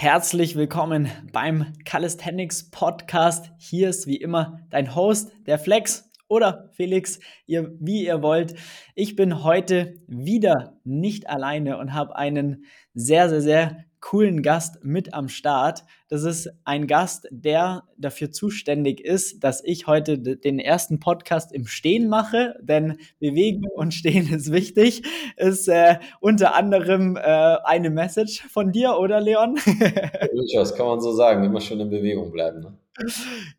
Herzlich willkommen beim Calisthenics Podcast. Hier ist wie immer dein Host, der Flex oder Felix, ihr, wie ihr wollt. Ich bin heute wieder nicht alleine und habe einen sehr, sehr, sehr coolen Gast mit am Start. Das ist ein Gast, der dafür zuständig ist, dass ich heute den ersten Podcast im Stehen mache, denn Bewegen und Stehen ist wichtig. Ist äh, unter anderem äh, eine Message von dir, oder Leon? Durchaus, kann man so sagen. Immer schön in Bewegung bleiben. Ne?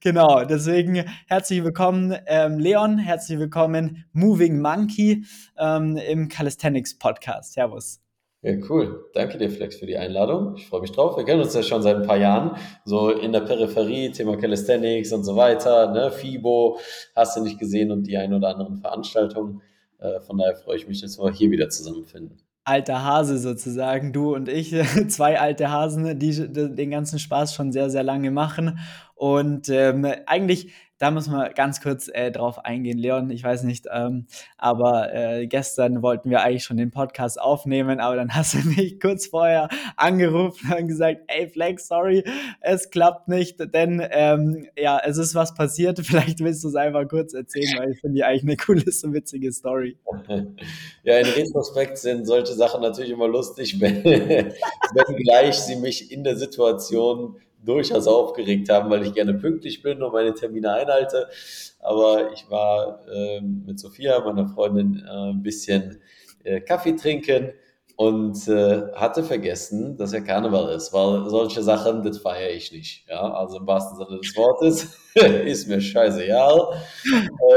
Genau, deswegen herzlich willkommen, ähm, Leon, herzlich willkommen, Moving Monkey ähm, im Calisthenics Podcast. Servus. Ja, cool. Danke dir, Flex, für die Einladung. Ich freue mich drauf. Wir kennen uns ja schon seit ein paar Jahren, so in der Peripherie, Thema Calisthenics und so weiter, ne? FIBO, hast du nicht gesehen und die ein oder anderen Veranstaltungen. Äh, von daher freue ich mich, dass wir hier wieder zusammenfinden. Alter Hase sozusagen, du und ich, zwei alte Hasen, die den ganzen Spaß schon sehr, sehr lange machen. Und ähm, eigentlich da muss man ganz kurz äh, drauf eingehen, Leon. Ich weiß nicht, ähm, aber äh, gestern wollten wir eigentlich schon den Podcast aufnehmen, aber dann hast du mich kurz vorher angerufen und gesagt, ey Flex, sorry, es klappt nicht, denn ähm, ja, es ist was passiert. Vielleicht willst du es einfach kurz erzählen, weil ich finde die eigentlich eine coole, so witzige Story. Ja, in Retrospekt sind solche Sachen natürlich immer lustig, wenn, wenn gleich sie mich in der Situation durchaus aufgeregt haben, weil ich gerne pünktlich bin und meine Termine einhalte. Aber ich war äh, mit Sophia, meiner Freundin, äh, ein bisschen äh, Kaffee trinken und äh, hatte vergessen, dass ja Karneval ist, weil solche Sachen, das feiere ich nicht. Ja, also im wahrsten Sinne des Wortes ist mir scheißegal.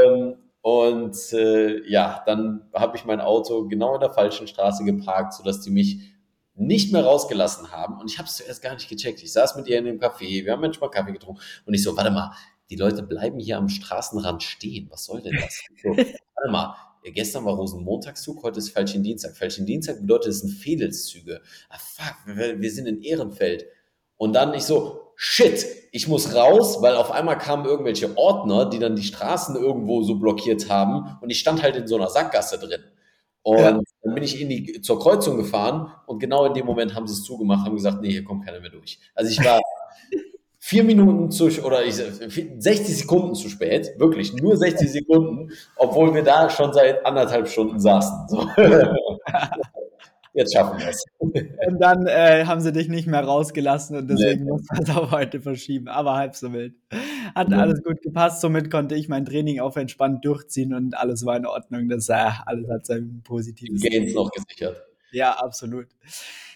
Ähm, und äh, ja, dann habe ich mein Auto genau in der falschen Straße geparkt, sodass die mich nicht mehr rausgelassen haben. Und ich habe es zuerst gar nicht gecheckt. Ich saß mit ihr in dem Café, wir haben manchmal Kaffee getrunken. Und ich so, warte mal, die Leute bleiben hier am Straßenrand stehen. Was soll denn das? So, warte mal, gestern war Rosenmontagszug, heute ist Falschen Dienstag. Falschen Dienstag bedeutet, es sind Fädelszüge. Ah, fuck, wir, wir sind in Ehrenfeld. Und dann ich so, shit, ich muss raus, weil auf einmal kamen irgendwelche Ordner, die dann die Straßen irgendwo so blockiert haben. Und ich stand halt in so einer Sackgasse drin. Und ja. dann bin ich in die, zur Kreuzung gefahren und genau in dem Moment haben sie es zugemacht, haben gesagt, nee, hier kommt keiner mehr durch. Also ich war vier Minuten zu, oder ich, 60 Sekunden zu spät, wirklich nur 60 Sekunden, obwohl wir da schon seit anderthalb Stunden saßen. So. Jetzt schaffen wir es. Und dann äh, haben sie dich nicht mehr rausgelassen und deswegen nee. muss man es auch heute verschieben. Aber halb so wild. Hat ja. alles gut gepasst. Somit konnte ich mein Training auch entspannt durchziehen und alles war in Ordnung. Das äh, alles hat sein positives. Gains noch gesichert. Ja, absolut.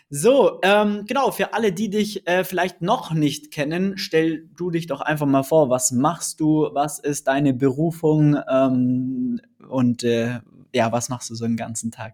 So, ähm, genau, für alle, die dich äh, vielleicht noch nicht kennen, stell du dich doch einfach mal vor, was machst du, was ist deine Berufung ähm, und äh, ja, was machst du so den ganzen Tag?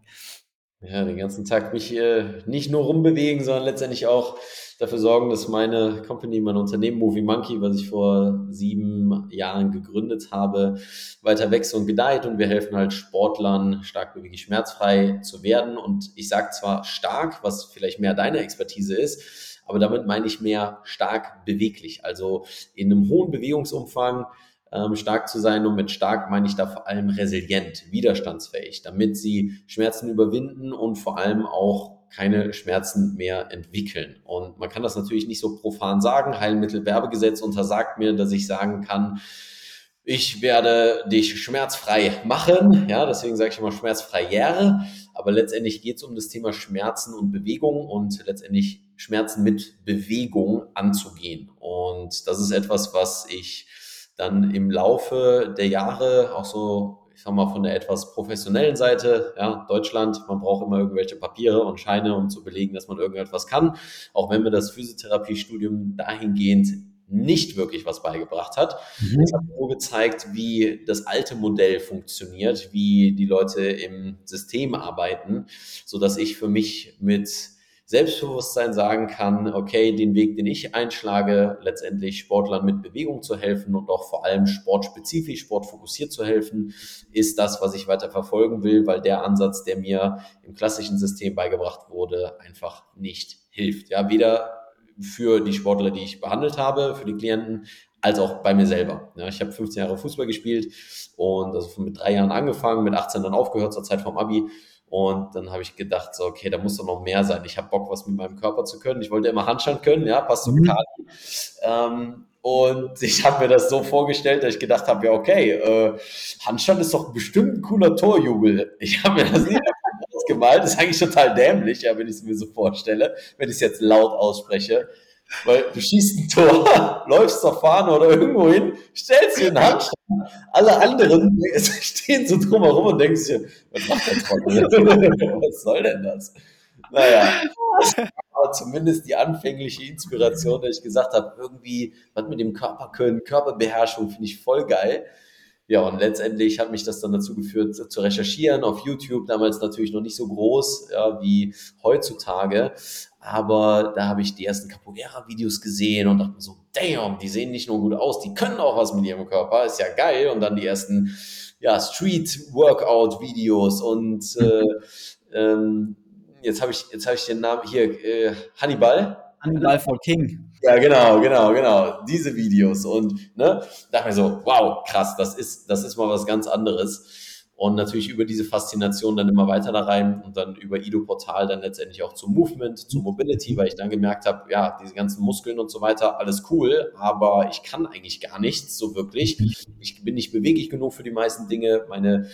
Ja, den ganzen Tag mich äh, nicht nur rumbewegen, sondern letztendlich auch dafür sorgen, dass meine Company, mein Unternehmen Movie Monkey, was ich vor sieben Jahren gegründet habe, weiter wächst und gedeiht und wir helfen halt Sportlern stark beweglich schmerzfrei zu werden. Und ich sage zwar stark, was vielleicht mehr deine Expertise ist, aber damit meine ich mehr stark beweglich, also in einem hohen Bewegungsumfang ähm, stark zu sein. Und mit stark meine ich da vor allem resilient, widerstandsfähig, damit sie Schmerzen überwinden und vor allem auch keine Schmerzen mehr entwickeln. Und man kann das natürlich nicht so profan sagen. Heilmittelwerbegesetz untersagt mir, dass ich sagen kann, ich werde dich schmerzfrei machen. Ja, deswegen sage ich immer schmerzfreiere. Aber letztendlich geht es um das Thema Schmerzen und Bewegung und letztendlich Schmerzen mit Bewegung anzugehen. Und das ist etwas, was ich dann im Laufe der Jahre auch so, ich sag mal, von der etwas professionellen Seite, ja, Deutschland, man braucht immer irgendwelche Papiere und Scheine, um zu belegen, dass man irgendetwas kann. Auch wenn mir das Physiotherapiestudium dahingehend nicht wirklich was beigebracht hat. Mhm. Es hat nur gezeigt, wie das alte Modell funktioniert, wie die Leute im System arbeiten, so dass ich für mich mit Selbstbewusstsein sagen kann, okay, den Weg, den ich einschlage, letztendlich Sportlern mit Bewegung zu helfen und auch vor allem sportspezifisch, sportfokussiert zu helfen, ist das, was ich weiter verfolgen will, weil der Ansatz, der mir im klassischen System beigebracht wurde, einfach nicht hilft. Ja, weder für die Sportler, die ich behandelt habe, für die Klienten, als auch bei mir selber. Ja, ich habe 15 Jahre Fußball gespielt und also mit drei Jahren angefangen, mit 18 dann aufgehört zur Zeit vom Abi Und dann habe ich gedacht, so, okay, da muss doch noch mehr sein. Ich habe Bock, was mit meinem Körper zu können. Ich wollte immer Handstand können, ja, passt zu mhm. Kali. Ähm, und ich habe mir das so vorgestellt, dass ich gedacht habe, ja, okay, äh, Handstand ist doch bestimmt ein cooler Torjubel. Ich habe mir das nie ausgemalt. Das ist eigentlich total dämlich, ja, wenn ich es mir so vorstelle, wenn ich es jetzt laut ausspreche. Weil du schießt ein Tor, läufst zur Fahne oder irgendwo hin, stellst dir einen Handstand. Alle anderen stehen so drumherum und denken sich, was macht der Trottel? was soll denn das? Naja, aber zumindest die anfängliche Inspiration, dass ich gesagt habe, irgendwie was mit dem Körper können, Körperbeherrschung finde ich voll geil. Ja, und letztendlich hat mich das dann dazu geführt, zu recherchieren auf YouTube, damals natürlich noch nicht so groß ja, wie heutzutage. Aber da habe ich die ersten Capoeira-Videos gesehen und dachte mir so, damn, die sehen nicht nur gut aus, die können auch was mit ihrem Körper, ist ja geil. Und dann die ersten ja, Street-Workout-Videos und äh, ähm, jetzt habe ich, jetzt habe ich den Namen hier, äh, Hannibal. Hannibal for King. Ja, genau, genau, genau. Diese Videos. Und ne, dachte mir so, wow, krass, das ist, das ist mal was ganz anderes. Und natürlich über diese Faszination dann immer weiter da rein und dann über Ido-Portal dann letztendlich auch zum Movement, zu Mobility, weil ich dann gemerkt habe, ja, diese ganzen Muskeln und so weiter, alles cool, aber ich kann eigentlich gar nichts so wirklich. Ich bin nicht beweglich genug für die meisten Dinge. Meine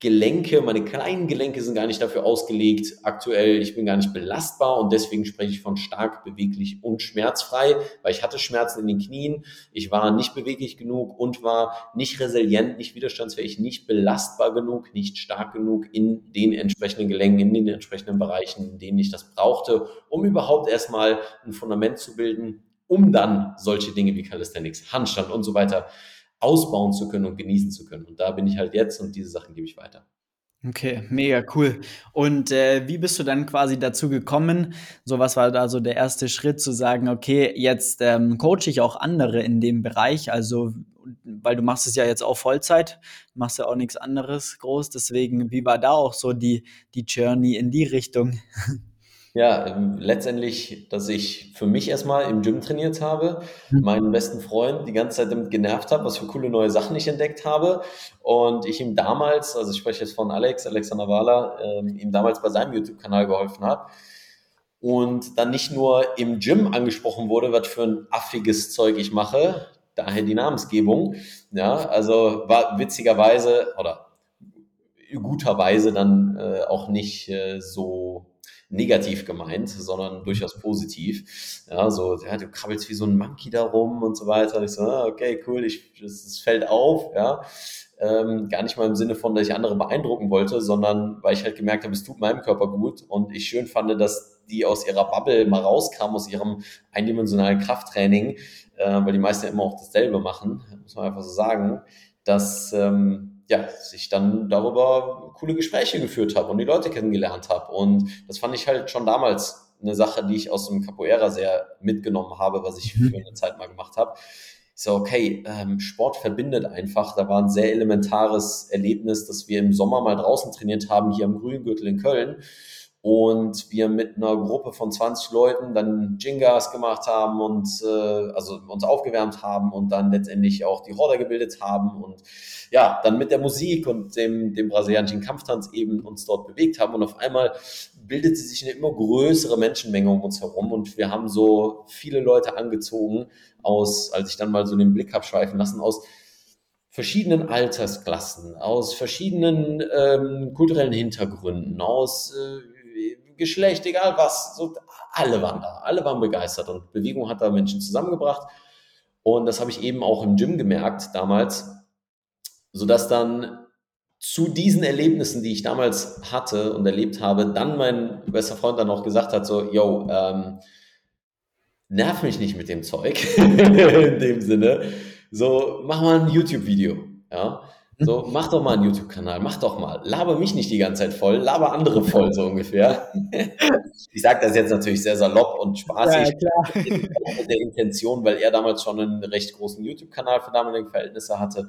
Gelenke, meine kleinen Gelenke sind gar nicht dafür ausgelegt. Aktuell, ich bin gar nicht belastbar und deswegen spreche ich von stark beweglich und schmerzfrei, weil ich hatte Schmerzen in den Knien, ich war nicht beweglich genug und war nicht resilient, nicht widerstandsfähig, nicht belastbar genug, nicht stark genug in den entsprechenden Gelenken, in den entsprechenden Bereichen, in denen ich das brauchte, um überhaupt erstmal ein Fundament zu bilden, um dann solche Dinge wie Calisthenics, Handstand und so weiter ausbauen zu können und genießen zu können. Und da bin ich halt jetzt und diese Sachen gebe ich weiter. Okay, mega cool. Und äh, wie bist du dann quasi dazu gekommen? So was war da so der erste Schritt zu sagen, okay, jetzt ähm, coache ich auch andere in dem Bereich, also weil du machst es ja jetzt auch Vollzeit, machst ja auch nichts anderes groß. Deswegen, wie war da auch so die die Journey in die Richtung? Ja, ähm, letztendlich, dass ich für mich erstmal im Gym trainiert habe, mhm. meinen besten Freund die ganze Zeit damit genervt habe, was für coole neue Sachen ich entdeckt habe. Und ich ihm damals, also ich spreche jetzt von Alex, Alexander Wahler, ähm, ihm damals bei seinem YouTube-Kanal geholfen habe. Und dann nicht nur im Gym angesprochen wurde, was für ein affiges Zeug ich mache, daher die Namensgebung. Ja, also war witzigerweise oder guterweise dann äh, auch nicht äh, so negativ gemeint, sondern durchaus positiv. Ja, so, ja, du krabbelst wie so ein Monkey da rum und so weiter. Und ich so, ah, okay, cool, ich, es fällt auf, ja. Ähm, gar nicht mal im Sinne von, dass ich andere beeindrucken wollte, sondern weil ich halt gemerkt habe, es tut meinem Körper gut und ich schön fand, dass die aus ihrer Bubble mal rauskamen, aus ihrem eindimensionalen Krafttraining, äh, weil die meisten immer auch dasselbe machen, muss man einfach so sagen, dass ähm, ja, sich dann darüber coole Gespräche geführt habe und die Leute kennengelernt habe. Und das fand ich halt schon damals eine Sache, die ich aus dem Capoeira sehr mitgenommen habe, was ich mhm. für eine Zeit mal gemacht habe. So, okay, ähm, Sport verbindet einfach. Da war ein sehr elementares Erlebnis, dass wir im Sommer mal draußen trainiert haben, hier am Grüngürtel in Köln und wir mit einer Gruppe von 20 Leuten dann Jingas gemacht haben und äh, also uns aufgewärmt haben und dann letztendlich auch die Roder gebildet haben und ja, dann mit der Musik und dem, dem brasilianischen Kampftanz eben uns dort bewegt haben. Und auf einmal bildete sich eine immer größere Menschenmenge um uns herum und wir haben so viele Leute angezogen aus, als ich dann mal so den Blick habe schweifen lassen, aus verschiedenen Altersklassen, aus verschiedenen ähm, kulturellen Hintergründen, aus äh, Geschlecht, egal was, so, alle waren da, alle waren begeistert. Und Bewegung hat da Menschen zusammengebracht. Und das habe ich eben auch im Gym gemerkt damals, sodass dann zu diesen Erlebnissen, die ich damals hatte und erlebt habe, dann mein bester Freund dann auch gesagt hat, so, yo, ähm, nerv mich nicht mit dem Zeug, in dem Sinne, so, mach mal ein YouTube-Video, ja, so, mach doch mal einen YouTube-Kanal, mach doch mal. Laber mich nicht die ganze Zeit voll, laber andere voll, so ungefähr. ich sage das jetzt natürlich sehr salopp und spaßig. Ja, mit der Intention, weil er damals schon einen recht großen YouTube-Kanal für damalige Verhältnisse hatte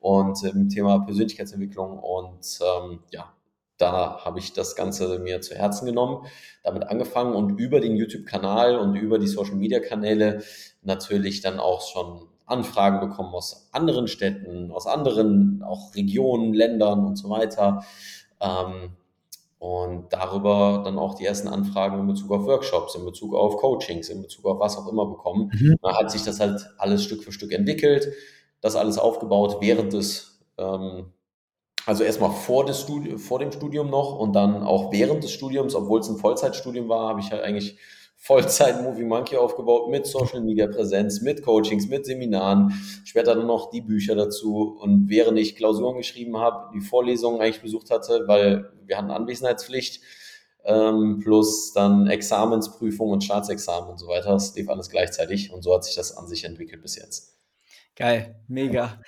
und im ähm, Thema Persönlichkeitsentwicklung und ähm, ja, da habe ich das Ganze mir zu Herzen genommen, damit angefangen und über den YouTube-Kanal und über die Social-Media-Kanäle natürlich dann auch schon Anfragen bekommen aus anderen Städten, aus anderen auch Regionen, Ländern und so weiter. Ähm, und darüber dann auch die ersten Anfragen in Bezug auf Workshops, in Bezug auf Coachings, in Bezug auf was auch immer bekommen. Mhm. Da hat sich das halt alles Stück für Stück entwickelt, das alles aufgebaut während des, ähm, also erstmal vor, des Studi vor dem Studium noch und dann auch während des Studiums, obwohl es ein Vollzeitstudium war, habe ich halt eigentlich Vollzeit Movie Monkey aufgebaut mit Social Media Präsenz, mit Coachings, mit Seminaren, später dann noch die Bücher dazu. Und während ich Klausuren geschrieben habe, die Vorlesungen eigentlich besucht hatte, weil wir hatten Anwesenheitspflicht, ähm, plus dann Examensprüfung und Staatsexamen und so weiter. Das lief alles gleichzeitig und so hat sich das an sich entwickelt bis jetzt. Geil, mega.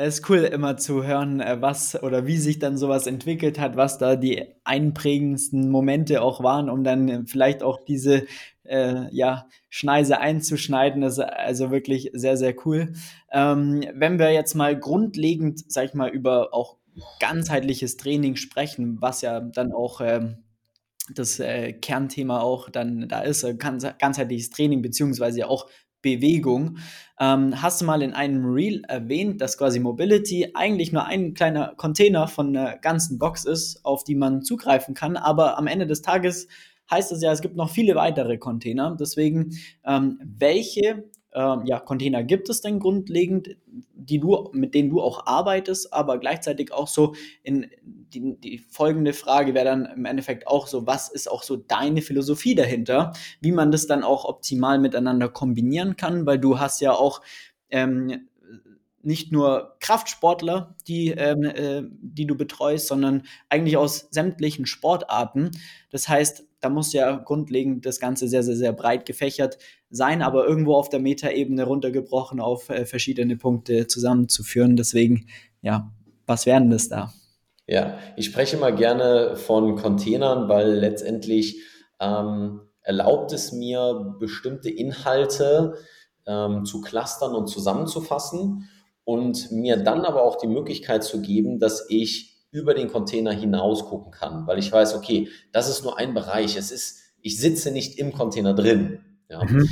Es ist cool, immer zu hören, äh, was oder wie sich dann sowas entwickelt hat, was da die einprägendsten Momente auch waren, um dann äh, vielleicht auch diese äh, ja, Schneise einzuschneiden. Das ist also wirklich sehr, sehr cool. Ähm, wenn wir jetzt mal grundlegend, sag ich mal, über auch ganzheitliches Training sprechen, was ja dann auch ähm, das äh, Kernthema auch dann da ist, äh, ganzheitliches Training beziehungsweise auch Bewegung. Ähm, hast du mal in einem Reel erwähnt, dass quasi Mobility eigentlich nur ein kleiner Container von einer ganzen Box ist, auf die man zugreifen kann, aber am Ende des Tages heißt es ja, es gibt noch viele weitere Container. Deswegen, ähm, welche ähm, ja, Container gibt es denn grundlegend, die du, mit denen du auch arbeitest, aber gleichzeitig auch so in die, die folgende Frage wäre dann im Endeffekt auch so, was ist auch so deine Philosophie dahinter, wie man das dann auch optimal miteinander kombinieren kann, weil du hast ja auch ähm, nicht nur Kraftsportler, die, ähm, äh, die du betreust, sondern eigentlich aus sämtlichen Sportarten. Das heißt, da muss ja grundlegend das Ganze sehr, sehr, sehr breit gefächert sein, aber irgendwo auf der Metaebene runtergebrochen auf äh, verschiedene Punkte zusammenzuführen. Deswegen, ja, was wären das da? Ja, ich spreche mal gerne von Containern, weil letztendlich ähm, erlaubt es mir, bestimmte Inhalte ähm, zu clustern und zusammenzufassen und mir dann aber auch die Möglichkeit zu geben, dass ich über den Container hinaus gucken kann, weil ich weiß, okay, das ist nur ein Bereich. Es ist, ich sitze nicht im Container drin. Ja. Mhm.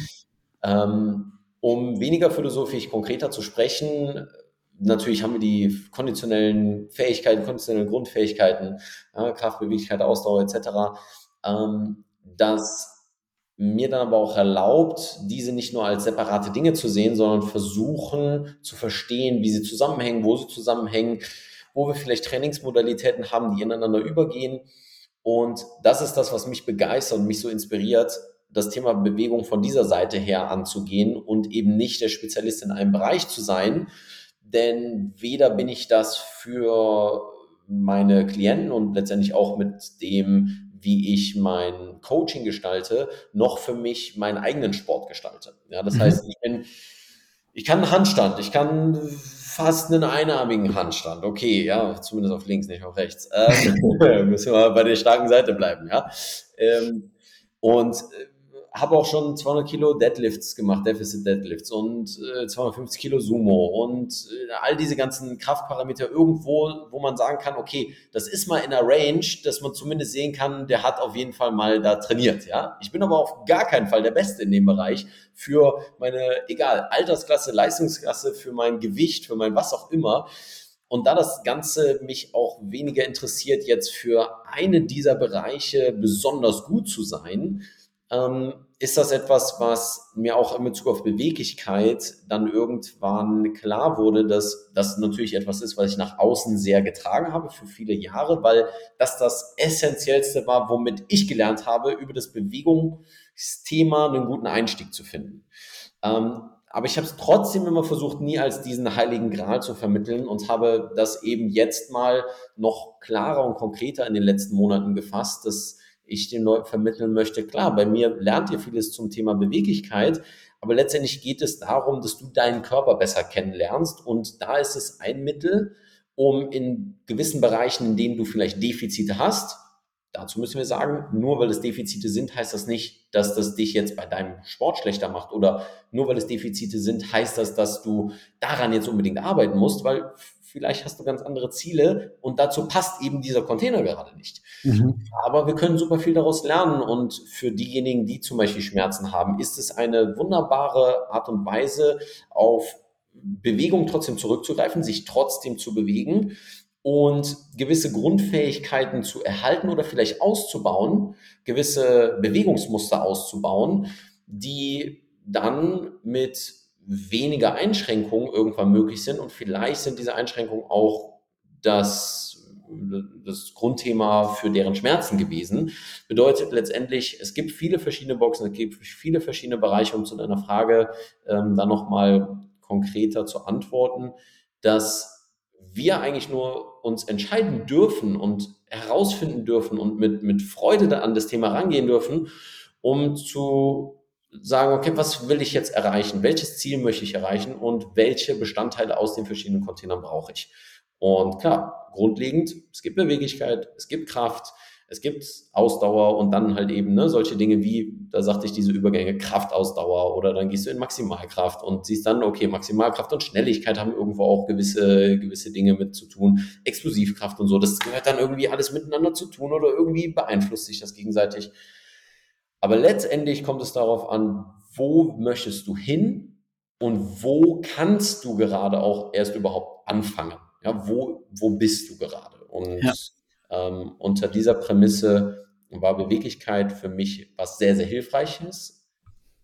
Ähm, um weniger philosophisch konkreter zu sprechen, natürlich haben wir die konditionellen Fähigkeiten, konditionellen Grundfähigkeiten, ja, Kraft, Beweglichkeit, Ausdauer etc., ähm, das mir dann aber auch erlaubt, diese nicht nur als separate Dinge zu sehen, sondern versuchen zu verstehen, wie sie zusammenhängen, wo sie zusammenhängen, wo wir vielleicht Trainingsmodalitäten haben, die ineinander übergehen. Und das ist das, was mich begeistert und mich so inspiriert, das Thema Bewegung von dieser Seite her anzugehen und eben nicht der Spezialist in einem Bereich zu sein. Denn weder bin ich das für meine Klienten und letztendlich auch mit dem, wie ich mein Coaching gestalte, noch für mich meinen eigenen Sport gestalte. Ja, das mhm. heißt, ich bin, ich kann einen Handstand, ich kann fast einen einarmigen Handstand. Okay, ja, zumindest auf links, nicht auf rechts. Ähm, müssen wir bei der starken Seite bleiben, ja. Ähm, und äh, habe auch schon 200 Kilo Deadlifts gemacht, Deficit Deadlifts und äh, 250 Kilo Sumo und äh, all diese ganzen Kraftparameter irgendwo, wo man sagen kann, okay, das ist mal in der Range, dass man zumindest sehen kann, der hat auf jeden Fall mal da trainiert, ja. Ich bin aber auf gar keinen Fall der Beste in dem Bereich für meine, egal, Altersklasse, Leistungsklasse, für mein Gewicht, für mein was auch immer. Und da das Ganze mich auch weniger interessiert, jetzt für eine dieser Bereiche besonders gut zu sein, ähm, ist das etwas, was mir auch in Bezug auf Beweglichkeit dann irgendwann klar wurde, dass das natürlich etwas ist, was ich nach außen sehr getragen habe für viele Jahre, weil das das Essentiellste war, womit ich gelernt habe, über das Bewegungsthema einen guten Einstieg zu finden. Ähm, aber ich habe es trotzdem immer versucht, nie als diesen heiligen Gral zu vermitteln und habe das eben jetzt mal noch klarer und konkreter in den letzten Monaten gefasst, dass ich den Leuten vermitteln möchte, klar, bei mir lernt ihr vieles zum Thema Beweglichkeit, aber letztendlich geht es darum, dass du deinen Körper besser kennenlernst und da ist es ein Mittel, um in gewissen Bereichen, in denen du vielleicht Defizite hast, dazu müssen wir sagen, nur weil es Defizite sind, heißt das nicht, dass das dich jetzt bei deinem Sport schlechter macht oder nur weil es Defizite sind, heißt das, dass du daran jetzt unbedingt arbeiten musst, weil vielleicht hast du ganz andere Ziele und dazu passt eben dieser Container gerade nicht. Mhm. Aber wir können super viel daraus lernen und für diejenigen, die zum Beispiel Schmerzen haben, ist es eine wunderbare Art und Weise, auf Bewegung trotzdem zurückzugreifen, sich trotzdem zu bewegen und gewisse Grundfähigkeiten zu erhalten oder vielleicht auszubauen, gewisse Bewegungsmuster auszubauen, die dann mit weniger Einschränkungen irgendwann möglich sind. Und vielleicht sind diese Einschränkungen auch das, das Grundthema für deren Schmerzen gewesen. Bedeutet letztendlich, es gibt viele verschiedene Boxen, es gibt viele verschiedene Bereiche, um zu deiner Frage ähm, dann nochmal konkreter zu antworten, dass wir eigentlich nur uns entscheiden dürfen und herausfinden dürfen und mit, mit Freude an das Thema rangehen dürfen, um zu sagen, okay, was will ich jetzt erreichen? Welches Ziel möchte ich erreichen und welche Bestandteile aus den verschiedenen Containern brauche ich? Und klar, grundlegend, es gibt Beweglichkeit, es gibt Kraft, es gibt Ausdauer und dann halt eben ne, solche Dinge wie, da sagte ich, diese Übergänge, Kraftausdauer oder dann gehst du in Maximalkraft und siehst dann, okay, Maximalkraft und Schnelligkeit haben irgendwo auch gewisse, gewisse Dinge mit zu tun, Explosivkraft und so, das gehört dann irgendwie alles miteinander zu tun oder irgendwie beeinflusst sich das gegenseitig. Aber letztendlich kommt es darauf an, wo möchtest du hin und wo kannst du gerade auch erst überhaupt anfangen? Ja, wo, wo bist du gerade? Und ja ähm, unter dieser Prämisse war Beweglichkeit für mich was sehr, sehr hilfreiches.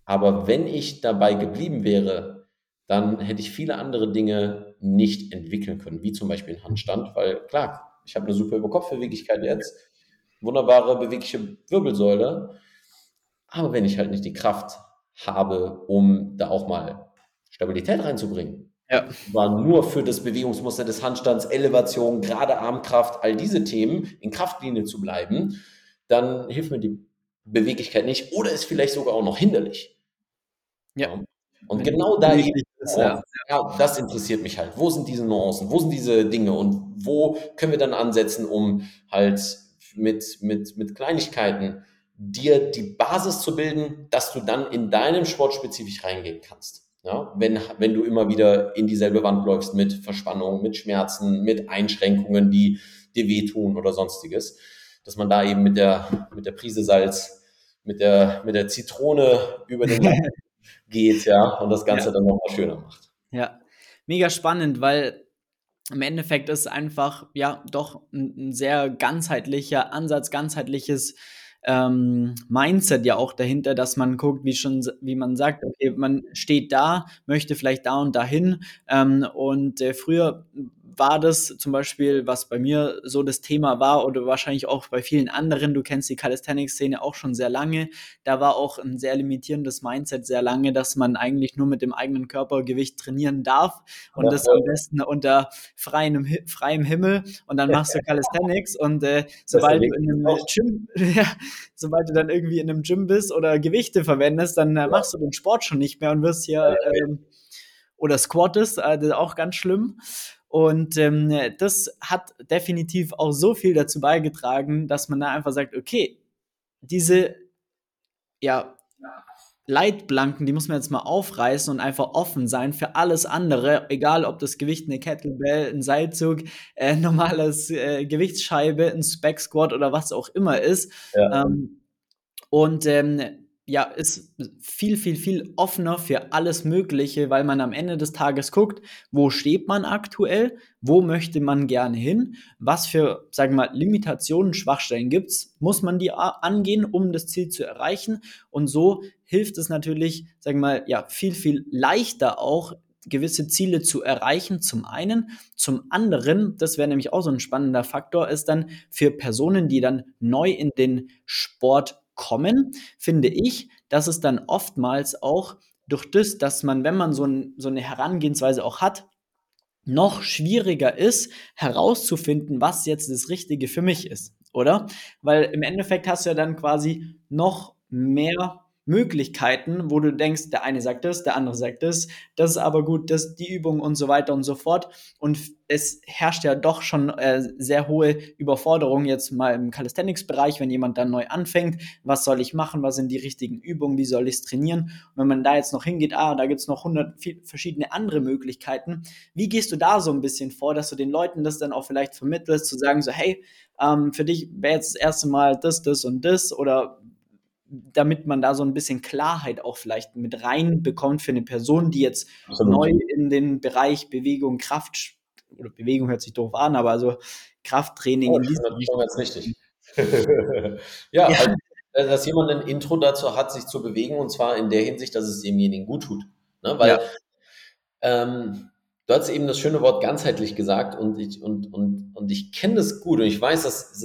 Aber wenn ich dabei geblieben wäre, dann hätte ich viele andere Dinge nicht entwickeln können, wie zum Beispiel einen Handstand, weil klar, ich habe eine super Überkopfbeweglichkeit jetzt, wunderbare bewegliche Wirbelsäule, aber wenn ich halt nicht die Kraft habe, um da auch mal Stabilität reinzubringen, ja. War nur für das Bewegungsmuster des Handstands, Elevation, gerade Armkraft, all diese Themen in Kraftlinie zu bleiben, dann hilft mir die Beweglichkeit nicht oder ist vielleicht sogar auch noch hinderlich. Ja. Und Wenn genau da ist, ja. ja, das interessiert mich halt. Wo sind diese Nuancen? Wo sind diese Dinge? Und wo können wir dann ansetzen, um halt mit, mit, mit Kleinigkeiten dir die Basis zu bilden, dass du dann in deinem Sport spezifisch reingehen kannst? Ja, wenn, wenn du immer wieder in dieselbe Wand läufst mit Verspannung, mit Schmerzen, mit Einschränkungen, die dir wehtun oder sonstiges, dass man da eben mit der, mit der Prise Salz, mit der, mit der Zitrone über den Land geht, ja, und das Ganze ja. dann nochmal schöner macht. Ja, mega spannend, weil im Endeffekt ist einfach, ja, doch ein, ein sehr ganzheitlicher Ansatz, ganzheitliches ähm, Mindset ja auch dahinter, dass man guckt, wie schon, wie man sagt, okay, man steht da, möchte vielleicht da und dahin. Ähm, und äh, früher war das zum Beispiel, was bei mir so das Thema war oder wahrscheinlich auch bei vielen anderen, du kennst die Calisthenics-Szene auch schon sehr lange, da war auch ein sehr limitierendes Mindset sehr lange, dass man eigentlich nur mit dem eigenen Körpergewicht trainieren darf und ja, das ja. am besten unter freiem, freiem Himmel und dann machst du Calisthenics und äh, sobald du in einem Gym, ja, sobald du dann irgendwie in einem Gym bist oder Gewichte verwendest, dann äh, machst du den Sport schon nicht mehr und wirst hier ähm, oder squattest, ist auch ganz schlimm. Und ähm, das hat definitiv auch so viel dazu beigetragen, dass man da einfach sagt, okay, diese ja, Leitplanken, die muss man jetzt mal aufreißen und einfach offen sein für alles andere, egal ob das Gewicht eine Kettlebell, ein Seilzug, äh, normales äh, Gewichtsscheibe, ein Spec Squat oder was auch immer ist. Ja. Ähm, und ähm, ja, ist viel, viel, viel offener für alles Mögliche, weil man am Ende des Tages guckt, wo steht man aktuell, wo möchte man gerne hin, was für, sagen wir mal, Limitationen, Schwachstellen gibt es, muss man die angehen, um das Ziel zu erreichen. Und so hilft es natürlich, sagen wir mal, ja, viel, viel leichter auch, gewisse Ziele zu erreichen, zum einen. Zum anderen, das wäre nämlich auch so ein spannender Faktor, ist dann für Personen, die dann neu in den Sport kommen, finde ich, dass es dann oftmals auch durch das, dass man, wenn man so, ein, so eine Herangehensweise auch hat, noch schwieriger ist, herauszufinden, was jetzt das Richtige für mich ist, oder? Weil im Endeffekt hast du ja dann quasi noch mehr Möglichkeiten, wo du denkst, der eine sagt das, der andere sagt das, das ist aber gut, das die Übung und so weiter und so fort. Und es herrscht ja doch schon äh, sehr hohe Überforderung jetzt mal im Calisthenics-Bereich, wenn jemand dann neu anfängt, was soll ich machen, was sind die richtigen Übungen, wie soll ich es trainieren? Und wenn man da jetzt noch hingeht, ah, da gibt es noch hundert verschiedene andere Möglichkeiten. Wie gehst du da so ein bisschen vor, dass du den Leuten das dann auch vielleicht vermittelst, zu sagen so, hey, ähm, für dich wäre jetzt das erste Mal das, das und das oder damit man da so ein bisschen Klarheit auch vielleicht mit reinbekommt für eine Person, die jetzt Absolut. neu in den Bereich Bewegung, Kraft oder Bewegung hört sich doof an, aber also Krafttraining oh, in diesem schon ganz richtig. ja, ja. Also, dass jemand ein Intro dazu hat, sich zu bewegen und zwar in der Hinsicht, dass es demjenigen gut tut. Ne? Weil ja. ähm, du hast eben das schöne Wort ganzheitlich gesagt und ich, und, und, und ich kenne das gut und ich weiß, dass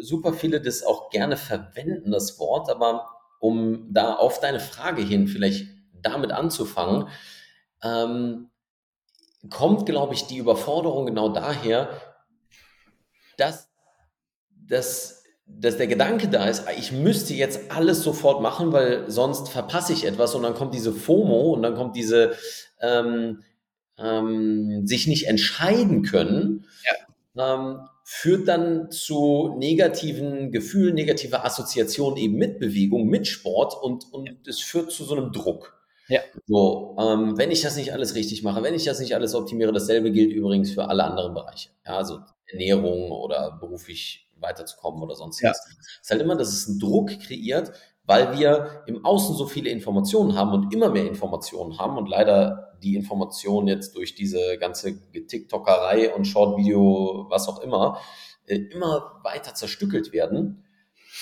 super viele das auch gerne verwenden, das Wort, aber um da auf deine Frage hin vielleicht damit anzufangen, ähm, kommt, glaube ich, die Überforderung genau daher, dass, dass, dass der Gedanke da ist, ich müsste jetzt alles sofort machen, weil sonst verpasse ich etwas und dann kommt diese FOMO und dann kommt diese ähm, ähm, sich nicht entscheiden können, ja. ähm, führt dann zu negativen Gefühlen, negativer Assoziationen eben mit Bewegung, mit Sport und, und es führt zu so einem Druck. Ja. So, ähm, wenn ich das nicht alles richtig mache, wenn ich das nicht alles optimiere, dasselbe gilt übrigens für alle anderen Bereiche. Ja, also Ernährung oder beruflich weiterzukommen oder sonstiges. Ja. Es ist halt immer, dass es einen Druck kreiert, weil wir im Außen so viele Informationen haben und immer mehr Informationen haben und leider die Informationen jetzt durch diese ganze TikTokerei und Short-Video, was auch immer, äh, immer weiter zerstückelt werden,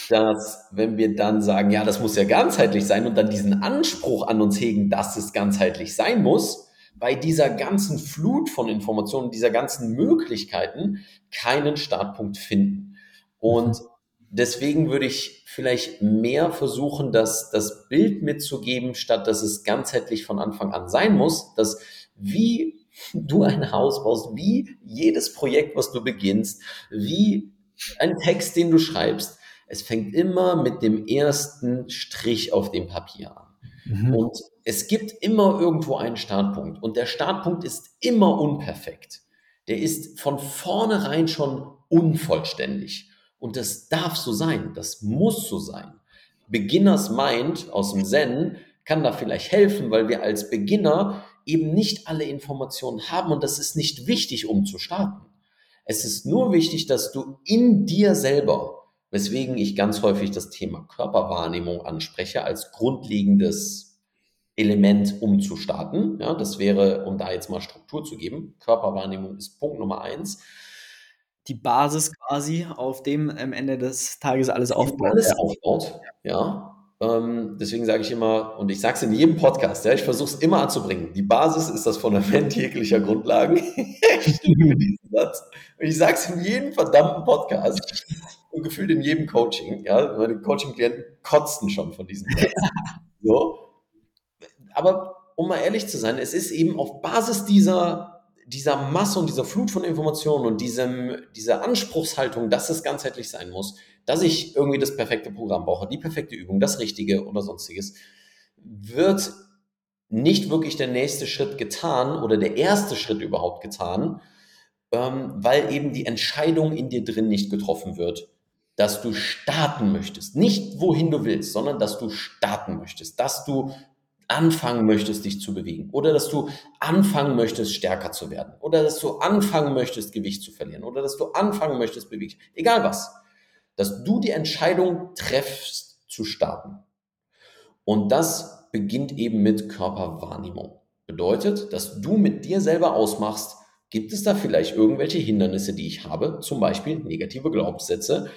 dass wenn wir dann sagen, ja, das muss ja ganzheitlich sein und dann diesen Anspruch an uns hegen, dass es ganzheitlich sein muss, bei dieser ganzen Flut von Informationen, dieser ganzen Möglichkeiten keinen Startpunkt finden. Und deswegen würde ich vielleicht mehr versuchen, das, das Bild mitzugeben, statt dass es ganzheitlich von Anfang an sein muss, dass wie du ein Haus baust, wie jedes Projekt, was du beginnst, wie ein Text, den du schreibst, es fängt immer mit dem ersten Strich auf dem Papier an. Mhm. Und es gibt immer irgendwo einen Startpunkt. Und der Startpunkt ist immer unperfekt. Der ist von vornherein schon unvollständig. Und das darf so sein, das muss so sein. Beginners Mind aus dem Zen kann da vielleicht helfen, weil wir als Beginner eben nicht alle Informationen haben und das ist nicht wichtig, um zu starten. Es ist nur wichtig, dass du in dir selber, weswegen ich ganz häufig das Thema Körperwahrnehmung anspreche als grundlegendes Element, um zu starten. Ja, das wäre, um da jetzt mal Struktur zu geben. Körperwahrnehmung ist Punkt Nummer eins die Basis quasi, auf dem am Ende des Tages alles aufbaut. Alles aufbaut, ja. Ähm, deswegen sage ich immer, und ich sage es in jedem Podcast, ja, ich versuche es immer anzubringen. Die Basis ist das Fundament jeglicher Grundlagen. ich diesen Satz. Und ich sage es in jedem verdammten Podcast und gefühlt in jedem Coaching. Ja, meine Coaching-Klienten kotzen schon von diesem Satz. so. Aber um mal ehrlich zu sein, es ist eben auf Basis dieser dieser Masse und dieser Flut von Informationen und diesem, dieser Anspruchshaltung, dass es ganzheitlich sein muss, dass ich irgendwie das perfekte Programm brauche, die perfekte Übung, das Richtige oder sonstiges, wird nicht wirklich der nächste Schritt getan oder der erste Schritt überhaupt getan, ähm, weil eben die Entscheidung in dir drin nicht getroffen wird, dass du starten möchtest. Nicht wohin du willst, sondern dass du starten möchtest, dass du anfangen möchtest, dich zu bewegen. Oder dass du anfangen möchtest, stärker zu werden. Oder dass du anfangen möchtest, Gewicht zu verlieren. Oder dass du anfangen möchtest, bewegen, egal was, dass du die Entscheidung treffst zu starten. Und das beginnt eben mit Körperwahrnehmung. Bedeutet, dass du mit dir selber ausmachst, gibt es da vielleicht irgendwelche Hindernisse, die ich habe, zum Beispiel negative Glaubenssätze,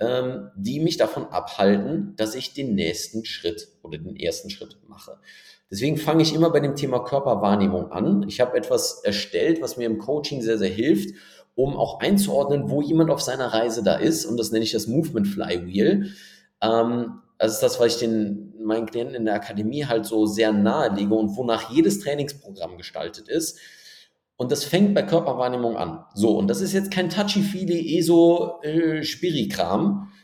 ähm, die mich davon abhalten, dass ich den nächsten Schritt oder den ersten Schritt mache. Deswegen fange ich immer bei dem Thema Körperwahrnehmung an. Ich habe etwas erstellt, was mir im Coaching sehr, sehr hilft, um auch einzuordnen, wo jemand auf seiner Reise da ist. Und das nenne ich das Movement Flywheel. Ähm, das ist das, was ich den, meinen Klienten in der Akademie halt so sehr nahe lege und wonach jedes Trainingsprogramm gestaltet ist. Und das fängt bei Körperwahrnehmung an. So, und das ist jetzt kein touchy-feely, eso äh,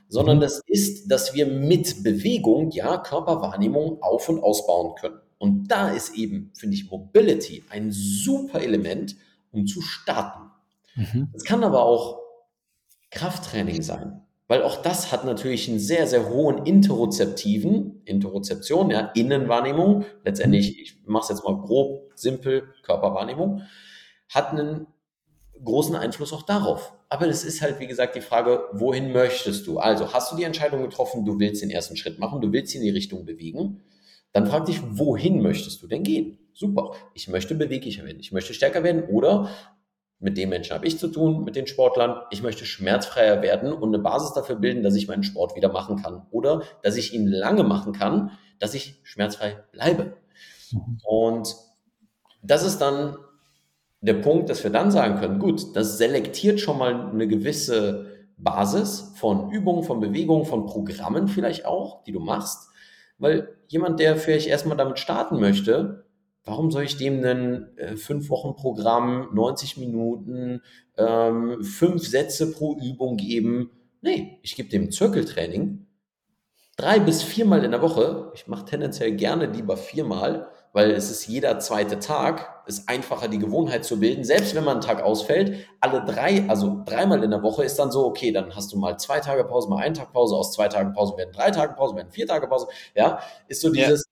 sondern mhm. das ist, dass wir mit Bewegung ja Körperwahrnehmung auf- und ausbauen können. Und da ist eben, finde ich, Mobility ein super Element, um zu starten. Mhm. Es kann aber auch Krafttraining sein, weil auch das hat natürlich einen sehr, sehr hohen interozeptiven, Interozeption, ja, Innenwahrnehmung. Letztendlich, ich mache es jetzt mal grob, simpel, Körperwahrnehmung hat einen großen Einfluss auch darauf. Aber es ist halt, wie gesagt, die Frage, wohin möchtest du? Also, hast du die Entscheidung getroffen, du willst den ersten Schritt machen, du willst sie in die Richtung bewegen, dann frag dich, wohin möchtest du denn gehen? Super, ich möchte beweglicher werden, ich möchte stärker werden oder mit den Menschen habe ich zu tun, mit den Sportlern. Ich möchte schmerzfreier werden und eine Basis dafür bilden, dass ich meinen Sport wieder machen kann oder dass ich ihn lange machen kann, dass ich schmerzfrei bleibe. Mhm. Und das ist dann der Punkt, dass wir dann sagen können, gut, das selektiert schon mal eine gewisse Basis von Übungen, von Bewegungen, von Programmen vielleicht auch, die du machst. Weil jemand, der vielleicht erstmal damit starten möchte, warum soll ich dem ein äh, fünf Wochen Programm, 90 Minuten, ähm, fünf Sätze pro Übung geben? Nee, ich gebe dem Zirkeltraining drei bis viermal in der Woche. Ich mache tendenziell gerne lieber viermal, weil es ist jeder zweite Tag, ist einfacher die Gewohnheit zu bilden. Selbst wenn man einen Tag ausfällt, alle drei, also dreimal in der Woche ist dann so, okay, dann hast du mal zwei Tage Pause, mal einen Tag Pause, aus zwei Tagen Pause werden drei Tage Pause, werden vier Tage Pause. Ja, ist so dieses,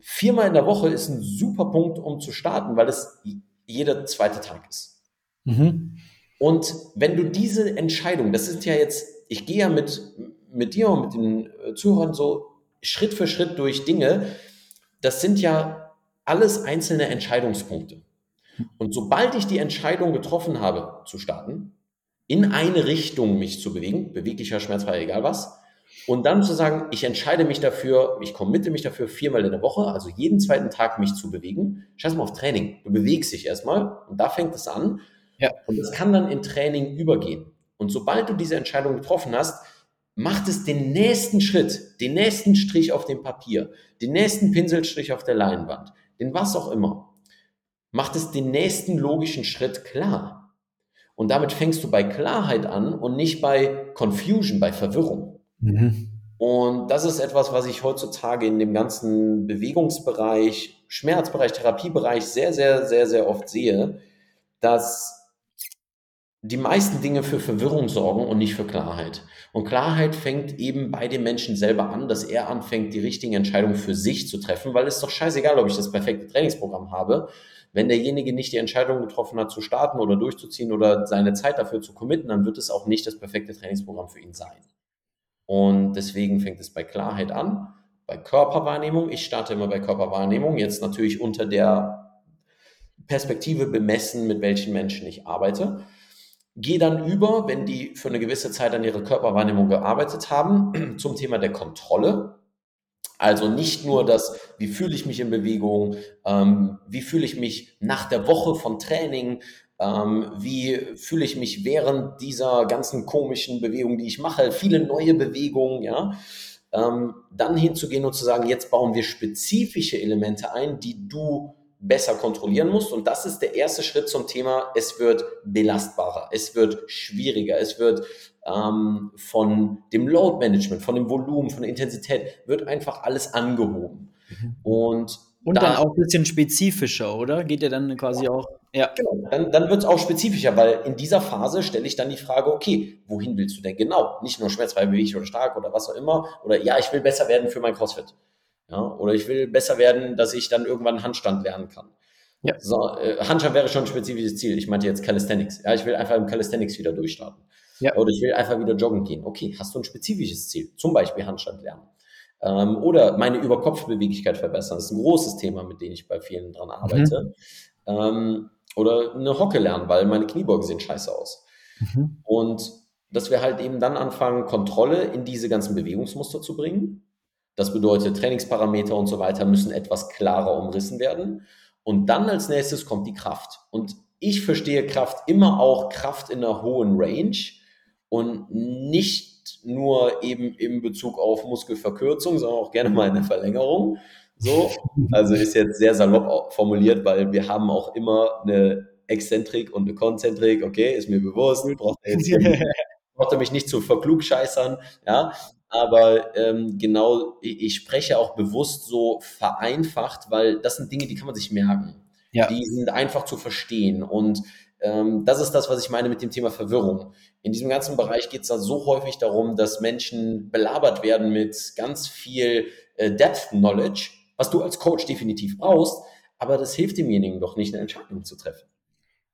viermal in der Woche ist ein super Punkt, um zu starten, weil es jeder zweite Tag ist. Mhm. Und wenn du diese Entscheidung, das sind ja jetzt, ich gehe ja mit, mit dir und mit den äh, Zuhörern so Schritt für Schritt durch Dinge, das sind ja alles einzelne Entscheidungspunkte. Und sobald ich die Entscheidung getroffen habe, zu starten, in eine Richtung mich zu bewegen, beweglicher, schmerzfrei, egal was, und dann zu sagen, ich entscheide mich dafür, ich committe mich dafür, viermal in der Woche, also jeden zweiten Tag mich zu bewegen. Scheiß mal auf Training. Du bewegst dich erstmal und da fängt es an. Ja. Und das kann dann in Training übergehen. Und sobald du diese Entscheidung getroffen hast, macht es den nächsten Schritt, den nächsten Strich auf dem Papier, den nächsten Pinselstrich auf der Leinwand, den was auch immer. Macht es den nächsten logischen Schritt klar. Und damit fängst du bei Klarheit an und nicht bei Confusion, bei Verwirrung. Mhm. Und das ist etwas, was ich heutzutage in dem ganzen Bewegungsbereich, Schmerzbereich, Therapiebereich sehr, sehr, sehr, sehr oft sehe, dass die meisten Dinge für Verwirrung sorgen und nicht für Klarheit. Und Klarheit fängt eben bei dem Menschen selber an, dass er anfängt, die richtigen Entscheidungen für sich zu treffen, weil es doch scheißegal, ob ich das perfekte Trainingsprogramm habe. Wenn derjenige nicht die Entscheidung getroffen hat, zu starten oder durchzuziehen oder seine Zeit dafür zu committen, dann wird es auch nicht das perfekte Trainingsprogramm für ihn sein. Und deswegen fängt es bei Klarheit an, bei Körperwahrnehmung. Ich starte immer bei Körperwahrnehmung, jetzt natürlich unter der Perspektive bemessen, mit welchen Menschen ich arbeite. Gehe dann über, wenn die für eine gewisse Zeit an ihrer Körperwahrnehmung gearbeitet haben, zum Thema der Kontrolle. Also nicht nur das, wie fühle ich mich in Bewegung, ähm, wie fühle ich mich nach der Woche von Training, ähm, wie fühle ich mich während dieser ganzen komischen Bewegungen, die ich mache? Viele neue Bewegungen, ja. Ähm, dann hinzugehen und zu sagen, jetzt bauen wir spezifische Elemente ein, die du besser kontrollieren musst. Und das ist der erste Schritt zum Thema, es wird belastbarer, es wird schwieriger, es wird ähm, von dem Load Management, von dem Volumen, von der Intensität, wird einfach alles angehoben. Mhm. Und und da, dann auch ein bisschen spezifischer, oder? Geht ja dann quasi auch. Ja. Genau, dann, dann wird es auch spezifischer, weil in dieser Phase stelle ich dann die Frage, okay, wohin willst du denn genau? Nicht nur schmerzfrei, beweglich oder stark oder was auch immer. Oder ja, ich will besser werden für mein CrossFit. Ja, oder ich will besser werden, dass ich dann irgendwann Handstand lernen kann. Ja. So, äh, Handstand wäre schon ein spezifisches Ziel. Ich meinte jetzt Calisthenics. Ja, ich will einfach im Calisthenics wieder durchstarten. Ja. Oder ich will einfach wieder joggen gehen. Okay, hast du ein spezifisches Ziel? Zum Beispiel Handstand lernen. Ähm, oder meine Überkopfbeweglichkeit verbessern. Das ist ein großes Thema, mit dem ich bei vielen dran arbeite. Mhm. Ähm, oder eine Hocke lernen, weil meine Kniebeugen sehen scheiße aus. Mhm. Und dass wir halt eben dann anfangen, Kontrolle in diese ganzen Bewegungsmuster zu bringen. Das bedeutet, Trainingsparameter und so weiter müssen etwas klarer umrissen werden. Und dann als nächstes kommt die Kraft. Und ich verstehe Kraft immer auch Kraft in einer hohen Range und nicht nur eben im Bezug auf Muskelverkürzung, sondern auch gerne mal eine Verlängerung. So, also ist jetzt sehr salopp formuliert, weil wir haben auch immer eine Exzentrik und eine Konzentrik, okay, ist mir bewusst, braucht er jetzt braucht er mich nicht zu verklugscheißern, ja, aber ähm, genau, ich, spreche auch bewusst so vereinfacht, weil das sind Dinge, die kann man sich merken. Ja. Die sind einfach zu verstehen und ähm, das ist das, was ich meine mit dem Thema Verwirrung. In diesem ganzen Bereich geht es da so häufig darum, dass Menschen belabert werden mit ganz viel äh, Depth Knowledge, was du als Coach definitiv brauchst, aber das hilft demjenigen doch nicht, eine Entscheidung zu treffen.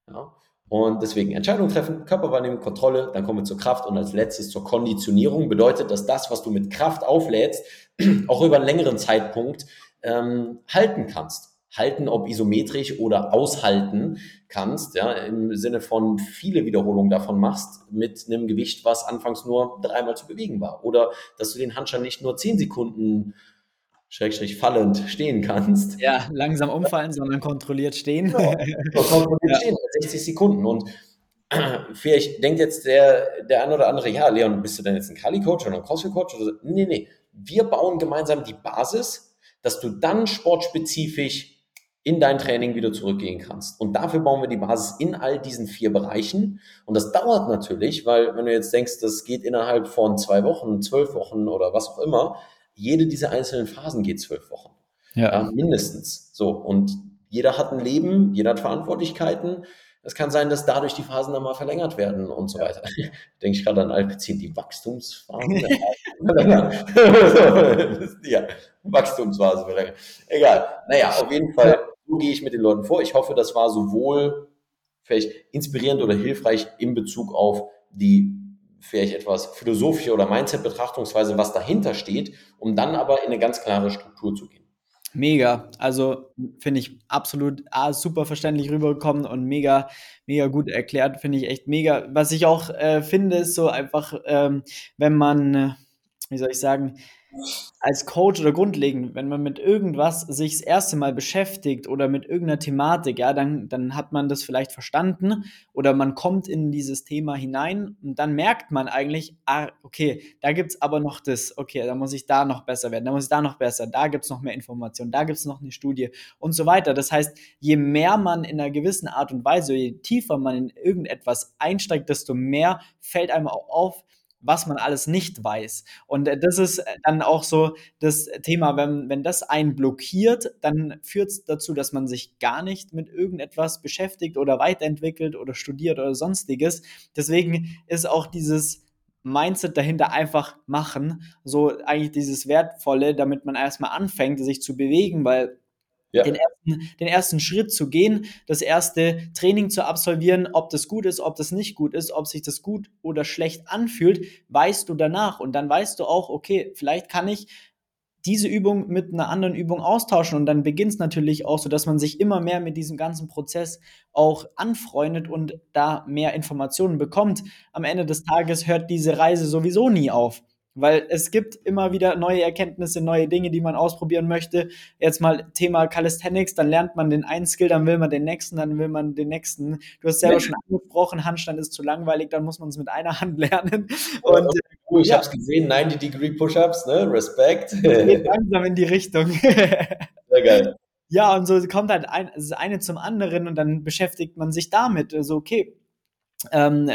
Ja? Und deswegen Entscheidung treffen, Körperwahrnehmung, Kontrolle, dann kommen wir zur Kraft und als letztes zur Konditionierung. Bedeutet, dass das, was du mit Kraft auflädst, auch über einen längeren Zeitpunkt ähm, halten kannst. halten, ob isometrisch oder aushalten kannst, ja, im Sinne von viele Wiederholungen davon machst mit einem Gewicht, was anfangs nur dreimal zu bewegen war. Oder dass du den Handstand nicht nur zehn Sekunden schrägstrich fallend stehen kannst. Ja, langsam umfallen, sondern kontrolliert stehen. Ja, kontrolliert ja. stehen, 60 Sekunden. Und vielleicht denkt jetzt der, der ein oder andere, ja, Leon, bist du denn jetzt ein Kali-Coach oder ein CrossFit-Coach? Nee, nee. Wir bauen gemeinsam die Basis, dass du dann sportspezifisch in dein Training wieder zurückgehen kannst. Und dafür bauen wir die Basis in all diesen vier Bereichen. Und das dauert natürlich, weil wenn du jetzt denkst, das geht innerhalb von zwei Wochen, zwölf Wochen oder was auch immer, jede dieser einzelnen Phasen geht zwölf Wochen. Ja. ja. mindestens. So. Und jeder hat ein Leben, jeder hat Verantwortlichkeiten. Es kann sein, dass dadurch die Phasen dann mal verlängert werden und so weiter. Denke ich gerade an Alpezin, die Wachstumsphasen. ja, Wachstumsphase verlängert. Egal. Naja, auf jeden Fall so gehe ich mit den Leuten vor. Ich hoffe, das war sowohl vielleicht inspirierend oder hilfreich in Bezug auf die vielleicht etwas philosophische oder Mindset-Betrachtungsweise, was dahinter steht, um dann aber in eine ganz klare Struktur zu gehen. Mega, also finde ich absolut ah, super verständlich rübergekommen und mega, mega gut erklärt, finde ich echt mega. Was ich auch äh, finde, ist so einfach, ähm, wenn man, äh, wie soll ich sagen, als Coach oder grundlegend, wenn man mit irgendwas sich das erste Mal beschäftigt oder mit irgendeiner Thematik, ja, dann, dann hat man das vielleicht verstanden oder man kommt in dieses Thema hinein und dann merkt man eigentlich, ah, okay, da gibt es aber noch das, okay, da muss ich da noch besser werden, da muss ich da noch besser, da gibt es noch mehr Informationen, da gibt es noch eine Studie und so weiter. Das heißt, je mehr man in einer gewissen Art und Weise, je tiefer man in irgendetwas einsteigt, desto mehr fällt einem auch auf, was man alles nicht weiß. Und äh, das ist äh, dann auch so das Thema, wenn, wenn das einen blockiert, dann führt es dazu, dass man sich gar nicht mit irgendetwas beschäftigt oder weiterentwickelt oder studiert oder sonstiges. Deswegen ist auch dieses Mindset dahinter einfach machen, so eigentlich dieses Wertvolle, damit man erstmal anfängt, sich zu bewegen, weil ja. den, ersten, den ersten Schritt zu gehen, das erste Training zu absolvieren, ob das gut ist, ob das nicht gut ist, ob sich das gut oder schlecht anfühlt, weißt du danach. Und dann weißt du auch, okay, vielleicht kann ich diese Übung mit einer anderen Übung austauschen und dann beginnt es natürlich auch so, dass man sich immer mehr mit diesem ganzen Prozess auch anfreundet und da mehr Informationen bekommt. Am Ende des Tages hört diese Reise sowieso nie auf. Weil es gibt immer wieder neue Erkenntnisse, neue Dinge, die man ausprobieren möchte. Jetzt mal Thema Calisthenics, dann lernt man den einen Skill, dann will man den nächsten, dann will man den nächsten. Du hast selber schon angesprochen, Handstand ist zu langweilig, dann muss man es mit einer Hand lernen. Und, oh, ich ja. habe es gesehen, 90-Degree Push-Ups, ne? Respekt. Geht langsam in die Richtung. Sehr geil. Ja, und so kommt halt ein, das eine zum anderen und dann beschäftigt man sich damit. Also, okay, ähm,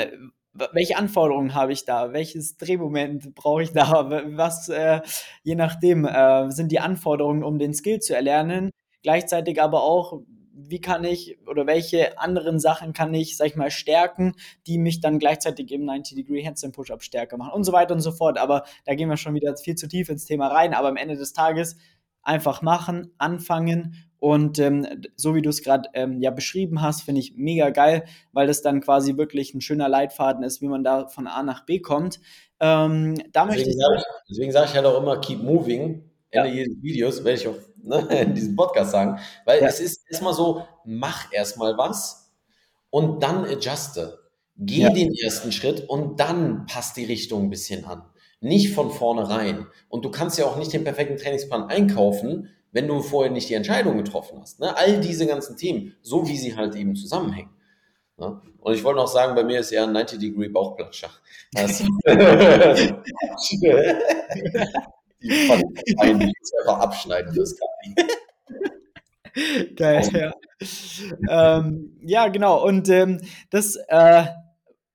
welche Anforderungen habe ich da? Welches Drehmoment brauche ich da? Was, äh, je nachdem, äh, sind die Anforderungen, um den Skill zu erlernen. Gleichzeitig aber auch, wie kann ich oder welche anderen Sachen kann ich, sag ich mal, stärken, die mich dann gleichzeitig im 90-Degree Handstand Push-Up stärker machen und so weiter und so fort. Aber da gehen wir schon wieder viel zu tief ins Thema rein. Aber am Ende des Tages einfach machen, anfangen und ähm, so wie du es gerade ähm, ja beschrieben hast, finde ich mega geil, weil das dann quasi wirklich ein schöner Leitfaden ist, wie man da von A nach B kommt. Ähm, da deswegen sage ich, deswegen sage ich halt auch immer, keep moving. Ende ja. jedes Videos werde ich auch ne, in diesem Podcast sagen, weil ja. es ist erstmal so, mach erstmal was und dann adjuste. Geh ja. den ersten Schritt und dann passt die Richtung ein bisschen an. Nicht von vornherein. Und du kannst ja auch nicht den perfekten Trainingsplan einkaufen, wenn du vorher nicht die Entscheidung getroffen hast. Ne? All diese ganzen Themen, so wie sie halt eben zusammenhängen. Ne? Und ich wollte noch sagen, bei mir ist eher ein 90-Degree Bauchplatscher. Also, die einfach abschneiden fürs Kaffee. Geil, ja. ähm, ja, genau. Und ähm, das, äh,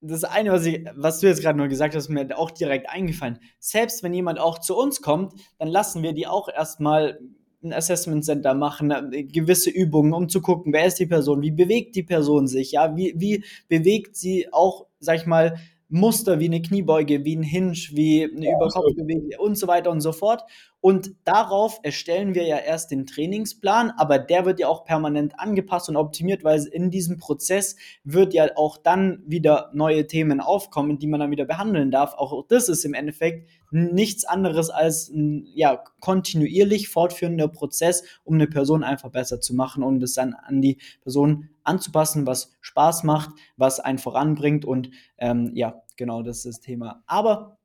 das eine, was, ich, was du jetzt gerade nur gesagt hast, ist mir auch direkt eingefallen. Selbst wenn jemand auch zu uns kommt, dann lassen wir die auch erstmal ein Assessment Center machen, äh, gewisse Übungen, um zu gucken, wer ist die Person, wie bewegt die Person sich, ja, wie, wie bewegt sie auch, sag ich mal, Muster wie eine Kniebeuge, wie ein Hinge, wie eine ja, Überkopfbewegung und so weiter und so fort. Und darauf erstellen wir ja erst den Trainingsplan, aber der wird ja auch permanent angepasst und optimiert, weil in diesem Prozess wird ja auch dann wieder neue Themen aufkommen, die man dann wieder behandeln darf. Auch das ist im Endeffekt nichts anderes als ein ja, kontinuierlich fortführender Prozess, um eine Person einfach besser zu machen und es dann an die Person anzupassen, was Spaß macht, was einen voranbringt und ähm, ja, genau das ist das Thema. Aber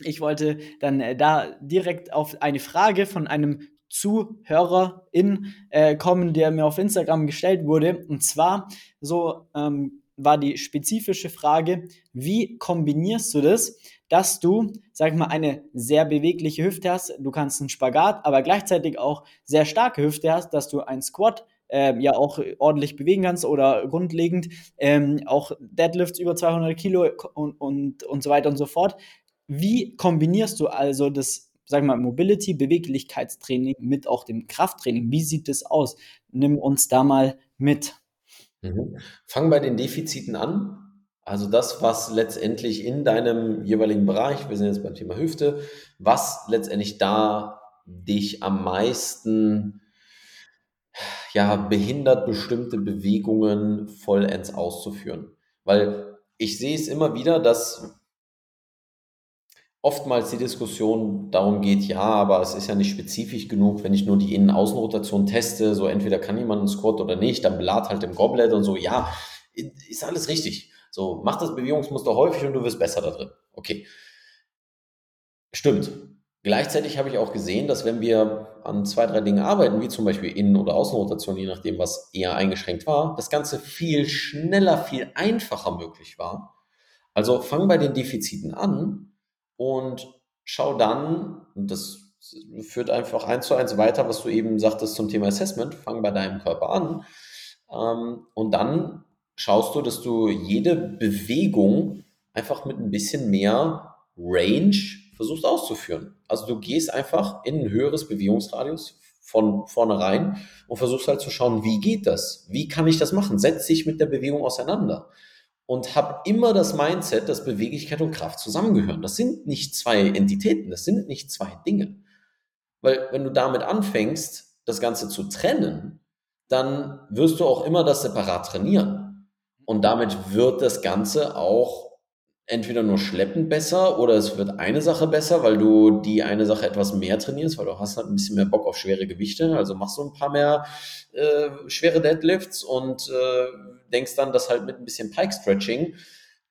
ich wollte dann äh, da direkt auf eine Frage von einem Zuhörerin äh, kommen, der mir auf Instagram gestellt wurde. Und zwar so ähm, war die spezifische Frage, wie kombinierst du das, dass du, sag ich mal, eine sehr bewegliche Hüfte hast, du kannst einen Spagat, aber gleichzeitig auch sehr starke Hüfte hast, dass du ein Squat ähm, ja auch ordentlich bewegen kannst oder grundlegend ähm, auch Deadlifts über 200 Kilo und, und, und so weiter und so fort. Wie kombinierst du also das, sag mal, Mobility, Beweglichkeitstraining mit auch dem Krafttraining? Wie sieht das aus? Nimm uns da mal mit. Mhm. Fang bei den Defiziten an. Also das, was letztendlich in deinem jeweiligen Bereich, wir sind jetzt beim Thema Hüfte, was letztendlich da dich am meisten ja, behindert, bestimmte Bewegungen vollends auszuführen. Weil ich sehe es immer wieder, dass oftmals die Diskussion darum geht, ja, aber es ist ja nicht spezifisch genug, wenn ich nur die Innen-Außenrotation teste, so entweder kann jemand einen Squat oder nicht, dann belad halt im Goblet und so, ja, ist alles richtig. So, mach das Bewegungsmuster häufig und du wirst besser da drin. Okay. Stimmt. Gleichzeitig habe ich auch gesehen, dass wenn wir an zwei, drei Dingen arbeiten, wie zum Beispiel Innen- oder Außenrotation, je nachdem, was eher eingeschränkt war, das Ganze viel schneller, viel einfacher möglich war. Also fang bei den Defiziten an und schau dann, und das führt einfach eins zu eins weiter, was du eben sagtest zum Thema Assessment, fang bei deinem Körper an ähm, und dann schaust du, dass du jede Bewegung einfach mit ein bisschen mehr Range versuchst auszuführen. Also du gehst einfach in ein höheres Bewegungsradius von vornherein und versuchst halt zu schauen, wie geht das? Wie kann ich das machen? Setz dich mit der Bewegung auseinander und habe immer das Mindset, dass Beweglichkeit und Kraft zusammengehören. Das sind nicht zwei Entitäten, das sind nicht zwei Dinge. Weil wenn du damit anfängst, das Ganze zu trennen, dann wirst du auch immer das separat trainieren. Und damit wird das Ganze auch entweder nur schleppend besser oder es wird eine Sache besser, weil du die eine Sache etwas mehr trainierst, weil du hast halt ein bisschen mehr Bock auf schwere Gewichte. Also machst du ein paar mehr äh, schwere Deadlifts und äh, denkst dann, dass halt mit ein bisschen Pike-Stretching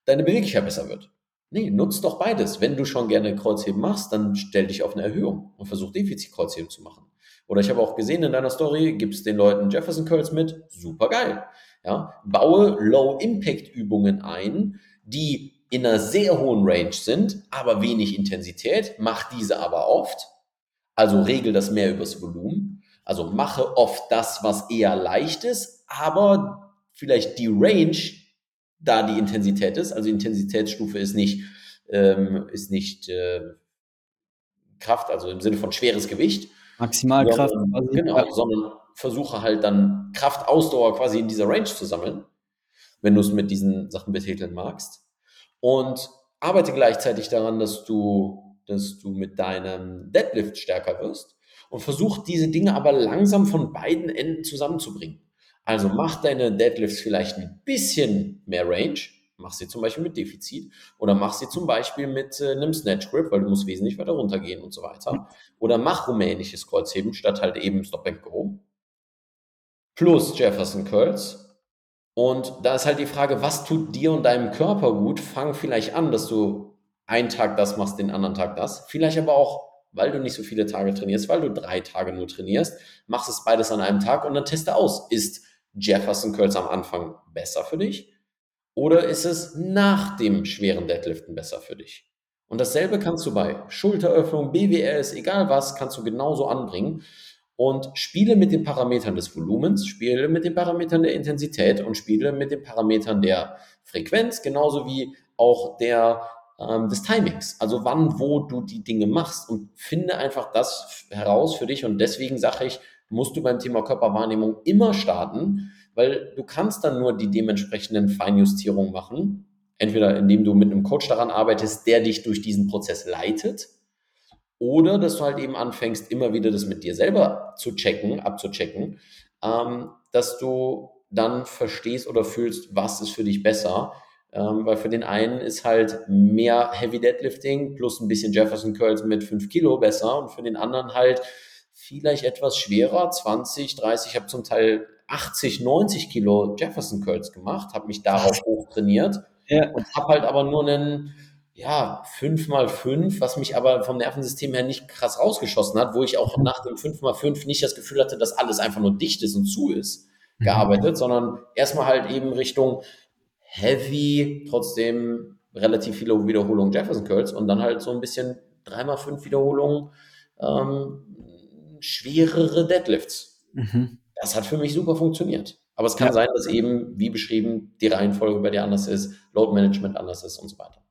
deine Beweglichkeit besser wird. Nee, nutzt doch beides. Wenn du schon gerne Kreuzheben machst, dann stell dich auf eine Erhöhung und versuch Defizit-Kreuzheben zu machen. Oder ich habe auch gesehen in deiner Story, gibst den Leuten Jefferson Curls mit, super geil. Ja, baue Low-Impact-Übungen ein, die in einer sehr hohen Range sind, aber wenig Intensität, mach diese aber oft. Also regel das mehr übers Volumen. Also mache oft das, was eher leicht ist, aber vielleicht die Range da die Intensität ist. Also Intensitätsstufe ist nicht, ähm, ist nicht äh, Kraft, also im Sinne von schweres Gewicht. Maximalkraft. Sondern, genau, sondern versuche halt dann Kraft-Ausdauer quasi in dieser Range zu sammeln, wenn du es mit diesen Sachen betiteln magst. Und arbeite gleichzeitig daran, dass du, dass du mit deinem Deadlift stärker wirst und versuch diese Dinge aber langsam von beiden Enden zusammenzubringen. Also mach deine Deadlifts vielleicht ein bisschen mehr Range, mach sie zum Beispiel mit Defizit oder mach sie zum Beispiel mit äh, einem Snatch Grip, weil du musst wesentlich weiter runtergehen und so weiter. Oder mach rumänisches Kreuzheben statt halt eben Stop and Go. Plus Jefferson Curls. Und da ist halt die Frage, was tut dir und deinem Körper gut? Fang vielleicht an, dass du einen Tag das machst, den anderen Tag das. Vielleicht aber auch weil du nicht so viele Tage trainierst, weil du drei Tage nur trainierst, machst es beides an einem Tag und dann teste aus. Ist Jefferson Curls am Anfang besser für dich? Oder ist es nach dem schweren Deadliften besser für dich? Und dasselbe kannst du bei Schulteröffnung, BWS, egal was, kannst du genauso anbringen. Und spiele mit den Parametern des Volumens, spiele mit den Parametern der Intensität und spiele mit den Parametern der Frequenz, genauso wie auch der, ähm, des Timings. Also wann, wo du die Dinge machst und finde einfach das heraus für dich. Und deswegen sage ich, musst du beim Thema Körperwahrnehmung immer starten, weil du kannst dann nur die dementsprechenden Feinjustierungen machen. Entweder indem du mit einem Coach daran arbeitest, der dich durch diesen Prozess leitet, Oder dass du halt eben anfängst, immer wieder das mit dir selber zu checken, abzuchecken, ähm, dass du dann verstehst oder fühlst, was ist für dich besser. Ähm, weil für den einen ist halt mehr Heavy Deadlifting plus ein bisschen Jefferson Curls mit 5 Kilo besser und für den anderen halt vielleicht etwas schwerer, 20, 30, ich habe zum Teil 80, 90 Kilo Jefferson Curls gemacht, habe mich darauf hochtrainiert ja. und habe halt aber nur einen ja, 5 mal 5, was mich aber vom Nervensystem her nicht krass rausgeschossen hat, wo ich auch mhm. nach dem 5 mal 5 nicht das Gefühl hatte, dass alles einfach nur dicht ist und zu ist, mhm. gearbeitet, sondern erstmal halt eben Richtung Heavy, trotzdem relativ viele Wiederholungen Jefferson Curls und dann halt so ein bisschen 3 mal 5 Wiederholungen ähm, schwerere Deadlifts. Mhm. Das hat für mich super funktioniert. Aber es kann ja. sein, dass eben, wie beschrieben, die Reihenfolge bei dir anders ist, Load Management anders ist und so weiter.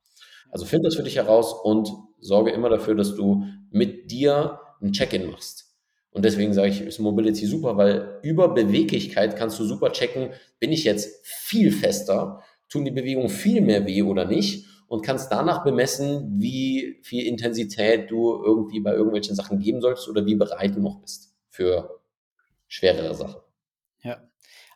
Also find das für dich heraus und sorge immer dafür, dass du mit dir ein Check-in machst. Und deswegen sage ich, ist Mobility super, weil über Beweglichkeit kannst du super checken, bin ich jetzt viel fester, tun die Bewegungen viel mehr weh oder nicht und kannst danach bemessen, wie viel Intensität du irgendwie bei irgendwelchen Sachen geben sollst oder wie bereit du noch bist für schwerere Sachen.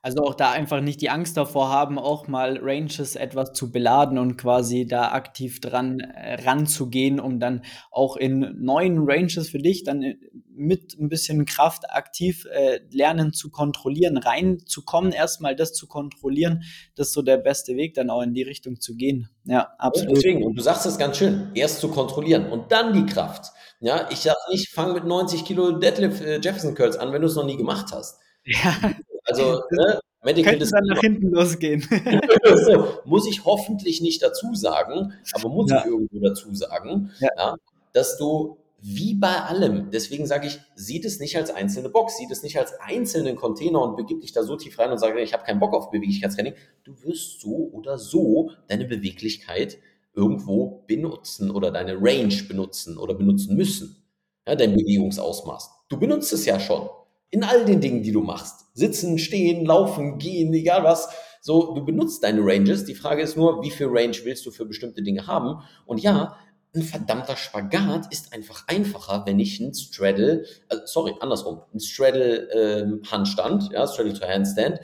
Also auch da einfach nicht die Angst davor haben, auch mal Ranges etwas zu beladen und quasi da aktiv dran äh, ranzugehen, um dann auch in neuen Ranges für dich dann äh, mit ein bisschen Kraft aktiv äh, lernen zu kontrollieren, reinzukommen, erstmal das zu kontrollieren, das ist so der beste Weg, dann auch in die Richtung zu gehen. Ja, absolut. Und deswegen, und du sagst es ganz schön, erst zu kontrollieren und dann die Kraft. Ja, ich sag nicht, fang mit 90 Kilo Deadlift äh, Jefferson Curls an, wenn du es noch nie gemacht hast. Ja. Also, ne, Medical Könnte dann nach hinten losgehen. so, muss ich hoffentlich nicht dazu sagen, aber muss ja. ich irgendwo dazu sagen, ja. Ja, dass du wie bei allem, deswegen sage ich, sieht es nicht als einzelne Box, sieht es nicht als einzelnen Container und begib dich da so tief rein und sage, ich habe keinen Bock auf Beweglichkeitstraining. Du wirst so oder so deine Beweglichkeit irgendwo benutzen oder deine Range benutzen oder benutzen müssen. Ja, dein Bewegungsausmaß. Du benutzt es ja schon in all den Dingen, die du machst. Sitzen, stehen, laufen, gehen, egal was. So, du benutzt deine Ranges. Die Frage ist nur, wie viel Range willst du für bestimmte Dinge haben? Und ja, ein verdammter Spagat ist einfach einfacher, wenn ich ein Straddle, äh, sorry, andersrum, ein Straddle ähm, Handstand, ja, Straddle to Handstand,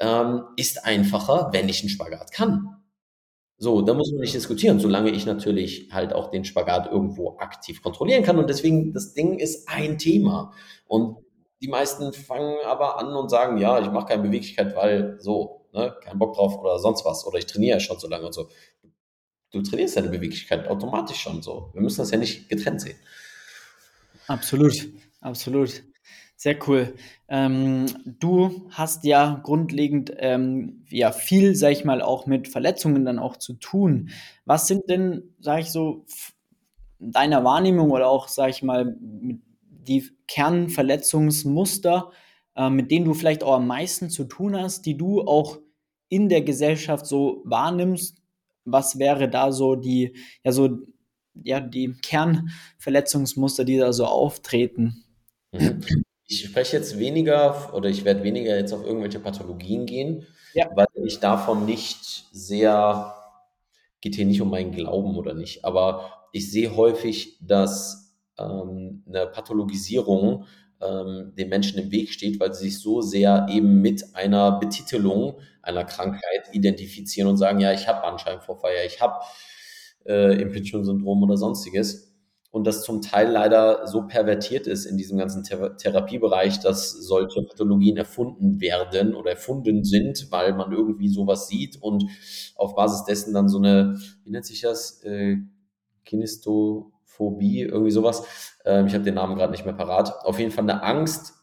ähm, ist einfacher, wenn ich einen Spagat kann. So, da muss man nicht diskutieren, solange ich natürlich halt auch den Spagat irgendwo aktiv kontrollieren kann. Und deswegen, das Ding ist ein Thema. Und die meisten fangen aber an und sagen, ja, ich mache keine Beweglichkeit, weil so, ne, kein Bock drauf oder sonst was. Oder ich trainiere ja schon so lange und so. Du trainierst deine Beweglichkeit automatisch schon so. Wir müssen das ja nicht getrennt sehen. Absolut, absolut. Sehr cool. Ähm, du hast ja grundlegend ähm, ja viel, sag ich mal, auch mit Verletzungen dann auch zu tun. Was sind denn, sag ich so, deiner Wahrnehmung oder auch, sag ich mal, mit die Kernverletzungsmuster, äh, mit denen du vielleicht auch am meisten zu tun hast, die du auch in der Gesellschaft so wahrnimmst? Was wäre da so die, ja, so, ja, die Kernverletzungsmuster, die da so auftreten? Mhm. Ich spreche jetzt weniger oder ich werde weniger jetzt auf irgendwelche Pathologien gehen, ja. weil ich davon nicht sehr, geht hier nicht um meinen Glauben oder nicht, aber ich sehe häufig, dass ähm, eine Pathologisierung ähm, den Menschen im Weg steht, weil sie sich so sehr eben mit einer Betitelung einer Krankheit identifizieren und sagen, ja, ich habe Bandscheibenvorfall, ja, ich habe äh, Impingement-Syndrom oder sonstiges. Und das zum Teil leider so pervertiert ist in diesem ganzen Thera Therapiebereich, dass solche Pathologien erfunden werden oder erfunden sind, weil man irgendwie sowas sieht und auf Basis dessen dann so eine, wie nennt sich das, äh, Kinisto, Phobie, irgendwie sowas. Ähm, ich habe den Namen gerade nicht mehr parat. Auf jeden Fall eine Angst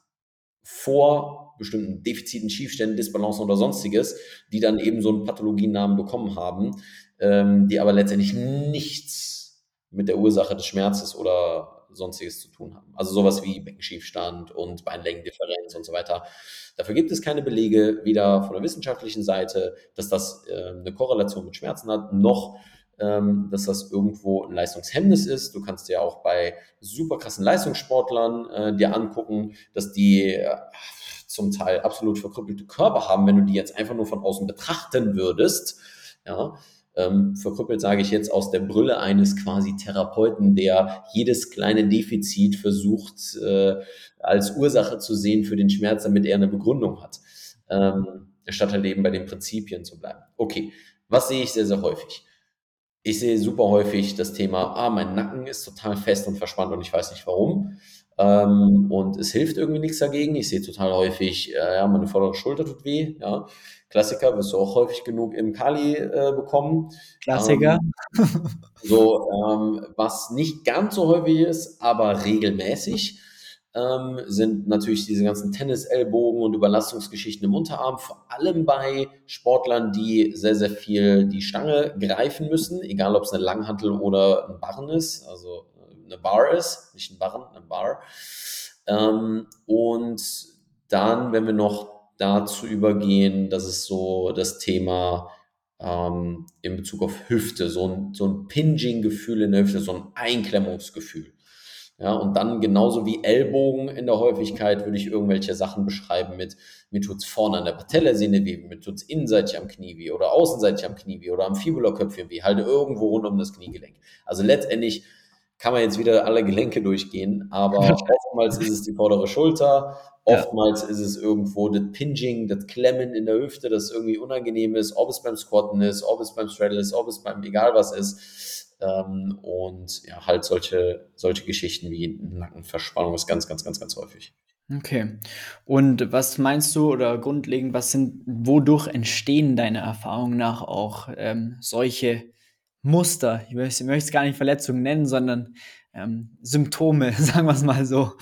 vor bestimmten Defiziten, Schiefständen, Disbalancen oder sonstiges, die dann eben so einen Pathologiennamen bekommen haben, ähm, die aber letztendlich nichts mit der Ursache des Schmerzes oder sonstiges zu tun haben. Also sowas wie Beckenschiefstand und Beinlängendifferenz und so weiter. Dafür gibt es keine Belege, weder von der wissenschaftlichen Seite, dass das äh, eine Korrelation mit Schmerzen hat, noch ähm, dass das irgendwo ein Leistungshemmnis ist. Du kannst dir auch bei super krassen Leistungssportlern äh, dir angucken, dass die äh, zum Teil absolut verkrüppelte Körper haben, wenn du die jetzt einfach nur von außen betrachten würdest. Ja, ähm, verkrüppelt sage ich jetzt aus der Brille eines quasi Therapeuten, der jedes kleine Defizit versucht äh, als Ursache zu sehen für den Schmerz, damit er eine Begründung hat, ähm, statt halt eben bei den Prinzipien zu bleiben. Okay, was sehe ich sehr, sehr häufig? Ich sehe super häufig das Thema, ah, mein Nacken ist total fest und verspannt und ich weiß nicht warum. Ähm, und es hilft irgendwie nichts dagegen. Ich sehe total häufig, äh, ja, meine vordere Schulter tut weh. Ja. Klassiker wirst du auch häufig genug im Kali äh, bekommen. Klassiker. Ähm, so, ähm, was nicht ganz so häufig ist, aber regelmäßig ähm, sind natürlich diese ganzen Tennis-Ellbogen und Überlastungsgeschichten im Unterarm, vor allem bei Sportlern, die sehr, sehr viel die Stange greifen müssen, egal ob es eine Langhantel oder ein Barren ist, also äh, eine Bar ist, nicht ein Barren, eine Bar. Ähm, und dann, wenn wir noch dazu übergehen, das ist so das Thema ähm, in Bezug auf Hüfte, so ein, so ein Pinging-Gefühl in der Hüfte, so ein Einklemmungsgefühl. Ja, und dann genauso wie Ellbogen in der Häufigkeit würde ich irgendwelche Sachen beschreiben mit, mir tut's vorne an der Patellasehne weh, mir tut's innenseitig am Knie weh oder außenseitig am Knie weh oder am Fibulaköpfchen weh, halt irgendwo rund um das Kniegelenk. Also letztendlich kann man jetzt wieder alle Gelenke durchgehen, aber oftmals ist es die vordere Schulter, oftmals ja. ist es irgendwo das Pinging, das Klemmen in der Hüfte, das irgendwie unangenehm ist, ob es beim Squatten ist, ob es beim Straddle ist, ob es beim egal was ist. Ähm, und ja, halt solche, solche Geschichten wie Nackenverspannung ist ganz, ganz, ganz, ganz häufig. Okay. Und was meinst du oder grundlegend, was sind, wodurch entstehen deiner Erfahrung nach auch ähm, solche Muster? Ich möchte, ich möchte es gar nicht Verletzungen nennen, sondern ähm, Symptome, sagen wir es mal so.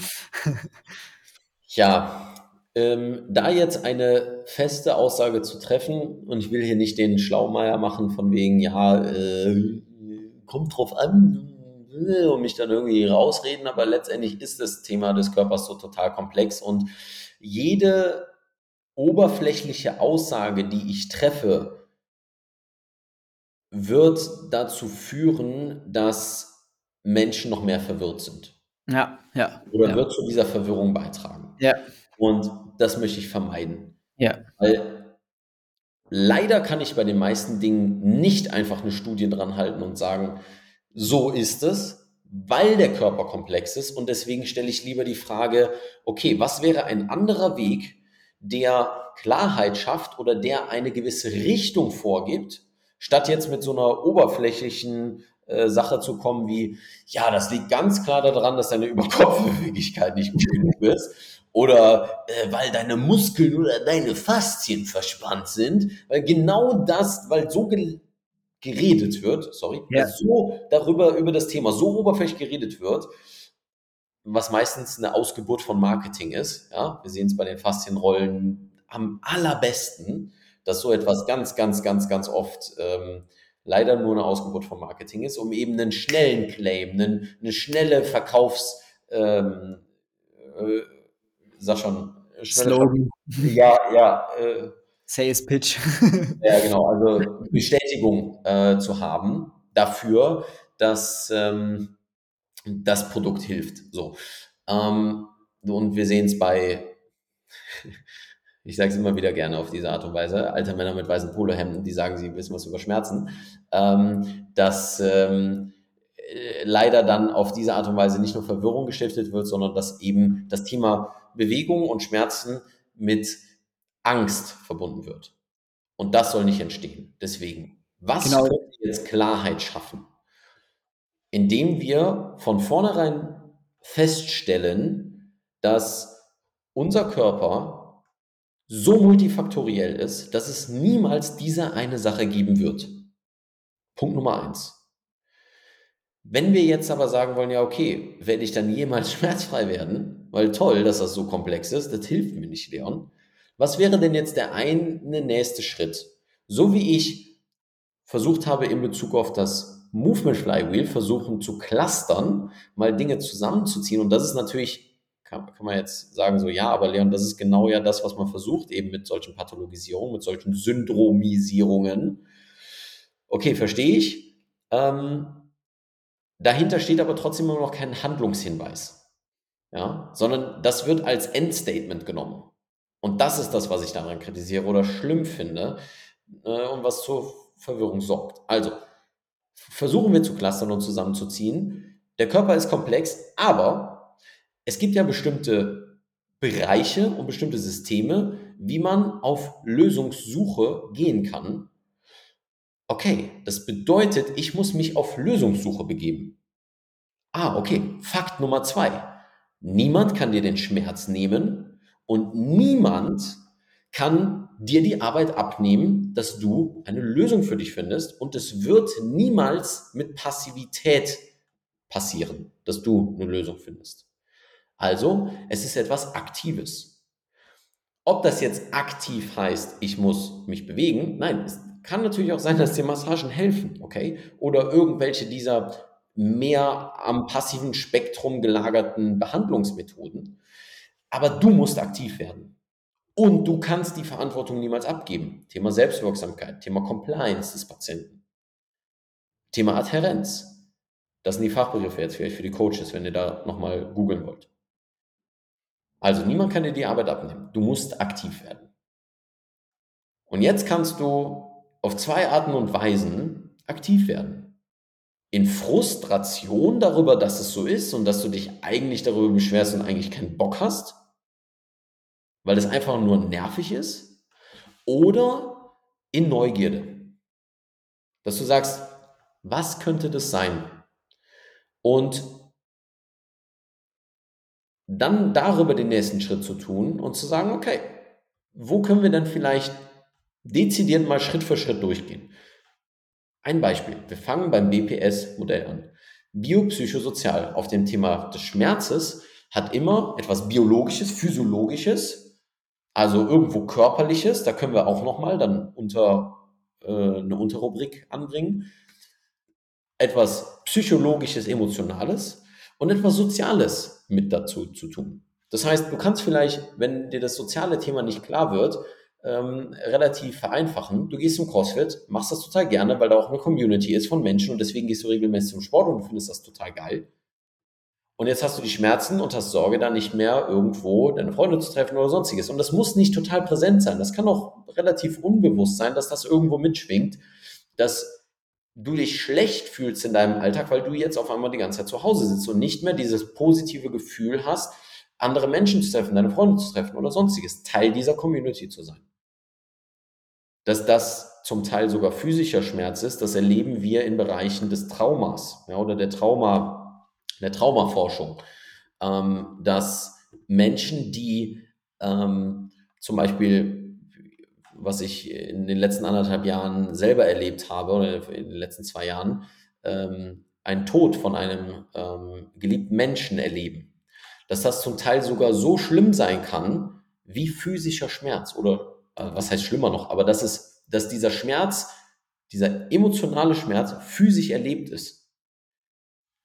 ja, ähm, da jetzt eine feste Aussage zu treffen, und ich will hier nicht den Schlaumeier machen von wegen, ja, äh, kommt drauf an und mich dann irgendwie rausreden, aber letztendlich ist das Thema des Körpers so total komplex und jede oberflächliche Aussage, die ich treffe, wird dazu führen, dass Menschen noch mehr verwirrt sind. Ja, ja. Oder ja. wird zu dieser Verwirrung beitragen. Ja. Und das möchte ich vermeiden. Ja. Weil Leider kann ich bei den meisten Dingen nicht einfach eine Studie dran halten und sagen, so ist es, weil der Körper komplex ist. Und deswegen stelle ich lieber die Frage, okay, was wäre ein anderer Weg, der Klarheit schafft oder der eine gewisse Richtung vorgibt, statt jetzt mit so einer oberflächlichen äh, Sache zu kommen wie, ja, das liegt ganz klar daran, dass deine Überkopfbeweglichkeit nicht gut genug ist oder äh, weil deine Muskeln oder deine Faszien verspannt sind, weil genau das, weil so ge geredet wird, sorry, ja. so darüber, über das Thema so oberflächlich geredet wird, was meistens eine Ausgeburt von Marketing ist. Ja, wir sehen es bei den Faszienrollen am allerbesten, dass so etwas ganz, ganz, ganz, ganz oft ähm, leider nur eine Ausgeburt von Marketing ist, um eben einen schnellen Claim, einen, eine schnelle Verkaufs, ähm, äh, sag schon, Slogan. Ja, ja. Äh, Sales Pitch. ja, genau. Also Bestätigung äh, zu haben dafür, dass ähm, das Produkt hilft. So. Ähm, und wir sehen es bei, ich sage es immer wieder gerne auf diese Art und Weise, alte Männer mit weißen Polohemden, die sagen, sie wissen was über Schmerzen, ähm, dass ähm, äh, leider dann auf diese Art und Weise nicht nur Verwirrung gestiftet wird, sondern dass eben das Thema Bewegung und Schmerzen mit Angst verbunden wird. Und das soll nicht entstehen. Deswegen, was genau. können wir jetzt Klarheit schaffen? Indem wir von vornherein feststellen, dass unser Körper so multifaktoriell ist, dass es niemals diese eine Sache geben wird. Punkt Nummer eins. Wenn wir jetzt aber sagen wollen, ja, okay, werde ich dann jemals schmerzfrei werden? Weil toll, dass das so komplex ist, das hilft mir nicht, Leon. Was wäre denn jetzt der eine nächste Schritt? So wie ich versucht habe in Bezug auf das Movement Flywheel, versuchen zu clustern, mal Dinge zusammenzuziehen. Und das ist natürlich, kann, kann man jetzt sagen, so, ja, aber Leon, das ist genau ja das, was man versucht, eben mit solchen Pathologisierungen, mit solchen Syndromisierungen. Okay, verstehe ich. Ähm, Dahinter steht aber trotzdem immer noch kein Handlungshinweis. Ja, sondern das wird als Endstatement genommen. Und das ist das, was ich daran kritisiere oder schlimm finde. Äh, und was zu Verwirrung sorgt. Also, versuchen wir zu clustern und zusammenzuziehen. Der Körper ist komplex, aber es gibt ja bestimmte Bereiche und bestimmte Systeme, wie man auf Lösungssuche gehen kann. Okay, das bedeutet, ich muss mich auf Lösungssuche begeben. Ah, okay, Fakt Nummer zwei. Niemand kann dir den Schmerz nehmen und niemand kann dir die Arbeit abnehmen, dass du eine Lösung für dich findest und es wird niemals mit Passivität passieren, dass du eine Lösung findest. Also, es ist etwas Aktives. Ob das jetzt aktiv heißt, ich muss mich bewegen, nein, es kann natürlich auch sein, dass dir Massagen helfen, okay? Oder irgendwelche dieser mehr am passiven Spektrum gelagerten Behandlungsmethoden. Aber du musst aktiv werden. Und du kannst die Verantwortung niemals abgeben. Thema Selbstwirksamkeit, Thema Compliance des Patienten, Thema Adhärenz. Das sind die Fachbegriffe jetzt vielleicht für die Coaches, wenn ihr da nochmal googeln wollt. Also niemand kann dir die Arbeit abnehmen. Du musst aktiv werden. Und jetzt kannst du auf zwei Arten und Weisen aktiv werden. In Frustration darüber, dass es so ist und dass du dich eigentlich darüber beschwerst und eigentlich keinen Bock hast, weil es einfach nur nervig ist, oder in Neugierde. Dass du sagst, was könnte das sein? Und dann darüber den nächsten Schritt zu tun und zu sagen, okay, wo können wir denn vielleicht dezidiert mal Schritt für Schritt durchgehen. Ein Beispiel. Wir fangen beim BPS-Modell an. Biopsychosozial auf dem Thema des Schmerzes hat immer etwas Biologisches, Physiologisches, also irgendwo Körperliches. Da können wir auch nochmal dann unter äh, eine Unterrubrik anbringen. Etwas Psychologisches, Emotionales und etwas Soziales mit dazu zu tun. Das heißt, du kannst vielleicht, wenn dir das soziale Thema nicht klar wird, ähm, relativ vereinfachen. Du gehst zum CrossFit, machst das total gerne, weil da auch eine Community ist von Menschen und deswegen gehst du regelmäßig zum Sport und du findest das total geil. Und jetzt hast du die Schmerzen und hast Sorge, da nicht mehr irgendwo deine Freunde zu treffen oder sonstiges. Und das muss nicht total präsent sein. Das kann auch relativ unbewusst sein, dass das irgendwo mitschwingt, dass du dich schlecht fühlst in deinem Alltag, weil du jetzt auf einmal die ganze Zeit zu Hause sitzt und nicht mehr dieses positive Gefühl hast, andere Menschen zu treffen, deine Freunde zu treffen oder sonstiges, Teil dieser Community zu sein. Dass das zum Teil sogar physischer Schmerz ist, das erleben wir in Bereichen des Traumas ja, oder der Trauma, der Traumaforschung. Ähm, dass Menschen, die ähm, zum Beispiel, was ich in den letzten anderthalb Jahren selber erlebt habe oder in den letzten zwei Jahren, ähm, einen Tod von einem ähm, geliebten Menschen erleben, dass das zum Teil sogar so schlimm sein kann wie physischer Schmerz oder äh, was heißt schlimmer noch, aber dass es, dass dieser Schmerz, dieser emotionale Schmerz physisch erlebt ist.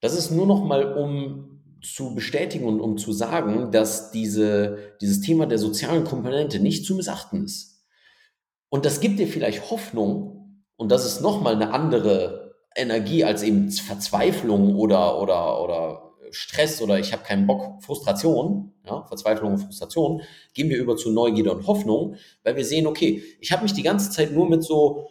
Das ist nur noch mal, um zu bestätigen und um zu sagen, dass diese, dieses Thema der sozialen Komponente nicht zu missachten ist. Und das gibt dir vielleicht Hoffnung, und das ist noch mal eine andere Energie als eben Verzweiflung oder, oder, oder Stress oder ich habe keinen Bock, Frustration, ja, Verzweiflung und Frustration, gehen wir über zu Neugierde und Hoffnung, weil wir sehen, okay, ich habe mich die ganze Zeit nur mit so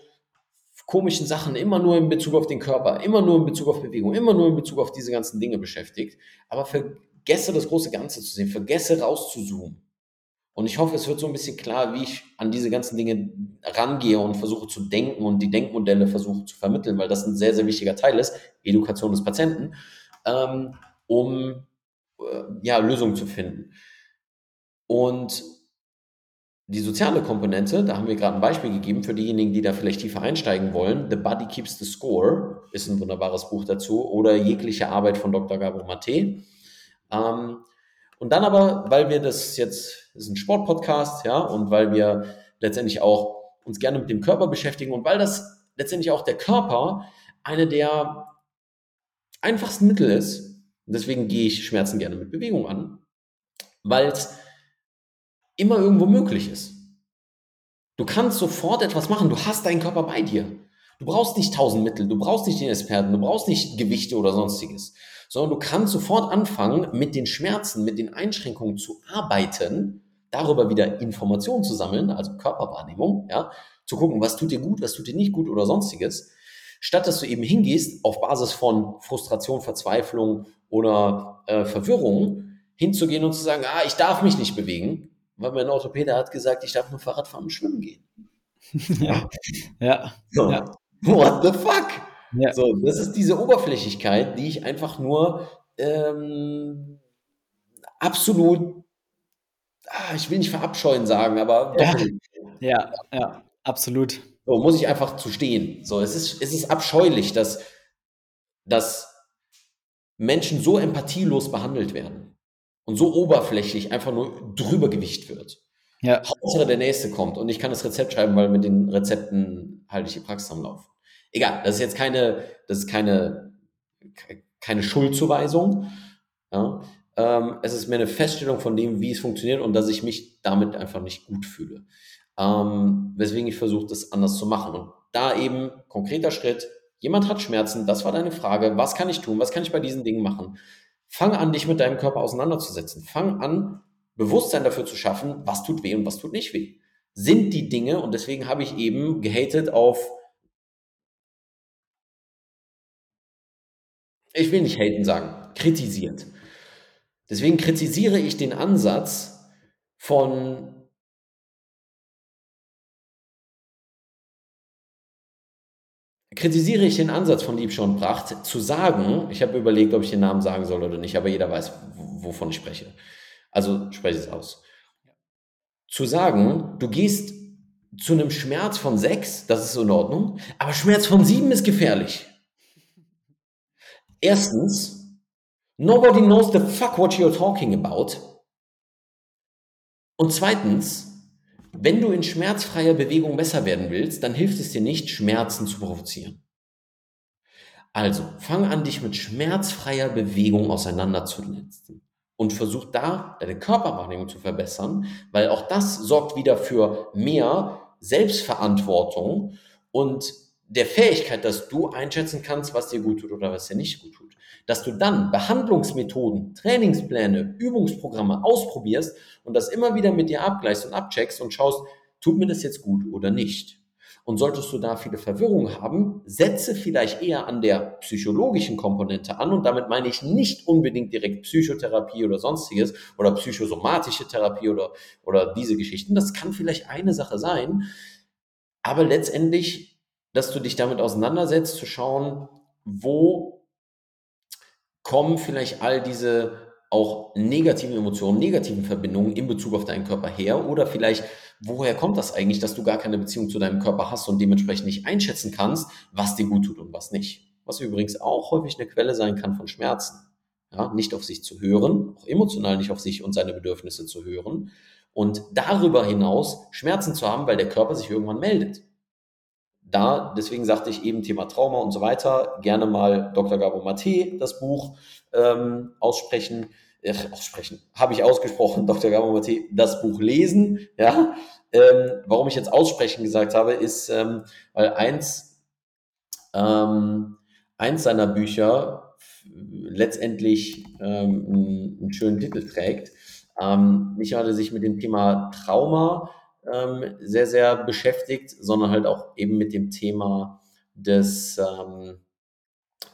komischen Sachen, immer nur in Bezug auf den Körper, immer nur in Bezug auf Bewegung, immer nur in Bezug auf diese ganzen Dinge beschäftigt, aber vergesse das große Ganze zu sehen, vergesse rauszuzoomen. Und ich hoffe, es wird so ein bisschen klar, wie ich an diese ganzen Dinge rangehe und versuche zu denken und die Denkmodelle versuche zu vermitteln, weil das ein sehr, sehr wichtiger Teil ist, Education des Patienten. Ähm, um äh, ja, Lösungen zu finden. Und die soziale Komponente, da haben wir gerade ein Beispiel gegeben für diejenigen, die da vielleicht tiefer einsteigen wollen. The Body Keeps the Score ist ein wunderbares Buch dazu oder jegliche Arbeit von Dr. Gabor Mate. Ähm, und dann aber, weil wir das jetzt, das ist ein Sportpodcast, ja, und weil wir letztendlich auch uns gerne mit dem Körper beschäftigen und weil das letztendlich auch der Körper eine der einfachsten Mittel ist, deswegen gehe ich Schmerzen gerne mit Bewegung an, weil es immer irgendwo möglich ist. Du kannst sofort etwas machen, du hast deinen Körper bei dir. Du brauchst nicht tausend Mittel, du brauchst nicht den Experten, du brauchst nicht Gewichte oder sonstiges, sondern du kannst sofort anfangen, mit den Schmerzen, mit den Einschränkungen zu arbeiten, darüber wieder Informationen zu sammeln, also Körperwahrnehmung, ja, zu gucken, was tut dir gut, was tut dir nicht gut oder sonstiges, statt dass du eben hingehst auf Basis von Frustration, Verzweiflung oder äh, Verwirrung, hinzugehen und zu sagen, ah, ich darf mich nicht bewegen, weil mein Orthopäde hat gesagt, ich darf nur Fahrrad fahren und schwimmen gehen. ja. ja. So. ja. What the fuck? Ja. So, das ist diese Oberflächlichkeit, die ich einfach nur ähm, absolut, ich will nicht verabscheuen sagen, aber Ja. doch. Ja, ja, absolut. So, muss ich einfach zu stehen. So, es ist, es ist abscheulich, dass, dass Menschen so empathielos behandelt werden und so oberflächlich einfach nur drüber gewicht wird. Ja, Hauptsache der nächste kommt und ich kann das Rezept schreiben, weil mit den Rezepten halte ich die Praxis am Laufen. Egal, das ist jetzt keine, das ist keine, keine Schuldzuweisung. Ja? Ähm, es ist mehr eine Feststellung von dem, wie es funktioniert und dass ich mich damit einfach nicht gut fühle. Ähm, weswegen ich versuche, das anders zu machen. Und da eben konkreter Schritt, jemand hat Schmerzen, das war deine Frage, was kann ich tun, was kann ich bei diesen Dingen machen? Fang an, dich mit deinem Körper auseinanderzusetzen. Fang an, Bewusstsein dafür zu schaffen, was tut weh und was tut nicht weh. Sind die Dinge, und deswegen habe ich eben gehatet auf, ich will nicht haten sagen, kritisiert. Deswegen kritisiere ich den Ansatz von kritisiere ich den Ansatz von Liebschon Pracht, zu sagen, ich habe überlegt, ob ich den Namen sagen soll oder nicht, aber jeder weiß, wovon ich spreche. Also spreche es aus. Zu sagen, du gehst zu einem Schmerz von sechs, das ist in Ordnung, aber Schmerz von sieben ist gefährlich. Erstens, nobody knows the fuck what you're talking about. Und zweitens, wenn du in schmerzfreier Bewegung besser werden willst, dann hilft es dir nicht, Schmerzen zu provozieren. Also, fang an, dich mit schmerzfreier Bewegung auseinanderzusetzen und versuch da deine Körperwahrnehmung zu verbessern, weil auch das sorgt wieder für mehr Selbstverantwortung und der Fähigkeit, dass du einschätzen kannst, was dir gut tut oder was dir nicht gut tut. Dass du dann Behandlungsmethoden, Trainingspläne, Übungsprogramme ausprobierst und das immer wieder mit dir abgleichst und abcheckst und schaust, tut mir das jetzt gut oder nicht. Und solltest du da viele Verwirrungen haben, setze vielleicht eher an der psychologischen Komponente an. Und damit meine ich nicht unbedingt direkt Psychotherapie oder sonstiges oder psychosomatische Therapie oder, oder diese Geschichten. Das kann vielleicht eine Sache sein. Aber letztendlich, dass du dich damit auseinandersetzt, zu schauen, wo kommen vielleicht all diese auch negativen Emotionen, negativen Verbindungen in Bezug auf deinen Körper her oder vielleicht, woher kommt das eigentlich, dass du gar keine Beziehung zu deinem Körper hast und dementsprechend nicht einschätzen kannst, was dir gut tut und was nicht. Was übrigens auch häufig eine Quelle sein kann von Schmerzen. Ja, nicht auf sich zu hören, auch emotional nicht auf sich und seine Bedürfnisse zu hören und darüber hinaus Schmerzen zu haben, weil der Körper sich irgendwann meldet. Da, deswegen sagte ich eben Thema Trauma und so weiter, gerne mal Dr. Gabo Mate, das Buch, ähm, aussprechen, äh, aussprechen, habe ich ausgesprochen, Dr. Gamamati, das Buch lesen, ja. Ähm, warum ich jetzt aussprechen gesagt habe, ist, ähm, weil eins, ähm, eins seiner Bücher letztendlich ähm, einen, schönen Titel trägt. Ähm, nicht hat er sich mit dem Thema Trauma ähm, sehr, sehr beschäftigt, sondern halt auch eben mit dem Thema des, ähm,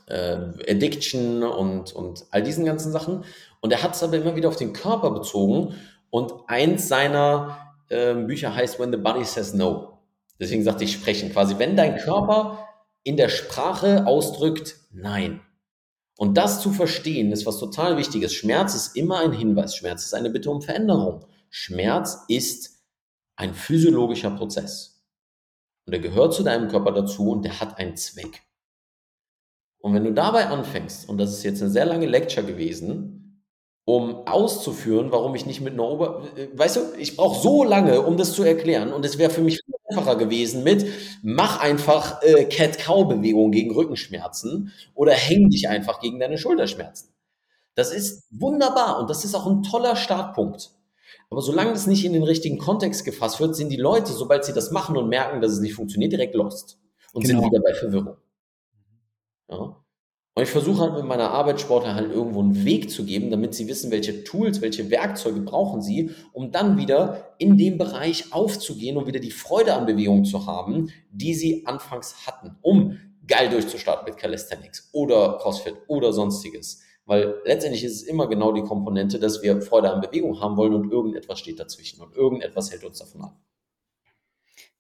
äh, Addiction und, und all diesen ganzen Sachen. Und er hat es aber immer wieder auf den Körper bezogen. Und eins seiner äh, Bücher heißt When the Body Says No. Deswegen sagte ich sprechen. Quasi, wenn dein Körper in der Sprache ausdrückt Nein. Und das zu verstehen, ist was total wichtiges. Schmerz ist immer ein Hinweis. Schmerz ist eine Bitte um Veränderung. Schmerz ist ein physiologischer Prozess. Und er gehört zu deinem Körper dazu und der hat einen Zweck. Und wenn du dabei anfängst, und das ist jetzt eine sehr lange Lecture gewesen, um auszuführen, warum ich nicht mit einer Ober... Äh, weißt du, ich brauche so lange, um das zu erklären. Und es wäre für mich viel einfacher gewesen mit, mach einfach äh, Cat-Cow-Bewegung gegen Rückenschmerzen oder häng dich einfach gegen deine Schulterschmerzen. Das ist wunderbar und das ist auch ein toller Startpunkt. Aber solange das nicht in den richtigen Kontext gefasst wird, sind die Leute, sobald sie das machen und merken, dass es nicht funktioniert, direkt lost und genau. sind wieder bei Verwirrung. Ja? Und ich versuche halt mit meiner Arbeit Sportler halt irgendwo einen Weg zu geben, damit sie wissen, welche Tools, welche Werkzeuge brauchen sie, um dann wieder in dem Bereich aufzugehen und wieder die Freude an Bewegung zu haben, die sie anfangs hatten, um geil durchzustarten mit Calisthenics oder CrossFit oder sonstiges. Weil letztendlich ist es immer genau die Komponente, dass wir Freude an Bewegung haben wollen und irgendetwas steht dazwischen und irgendetwas hält uns davon ab.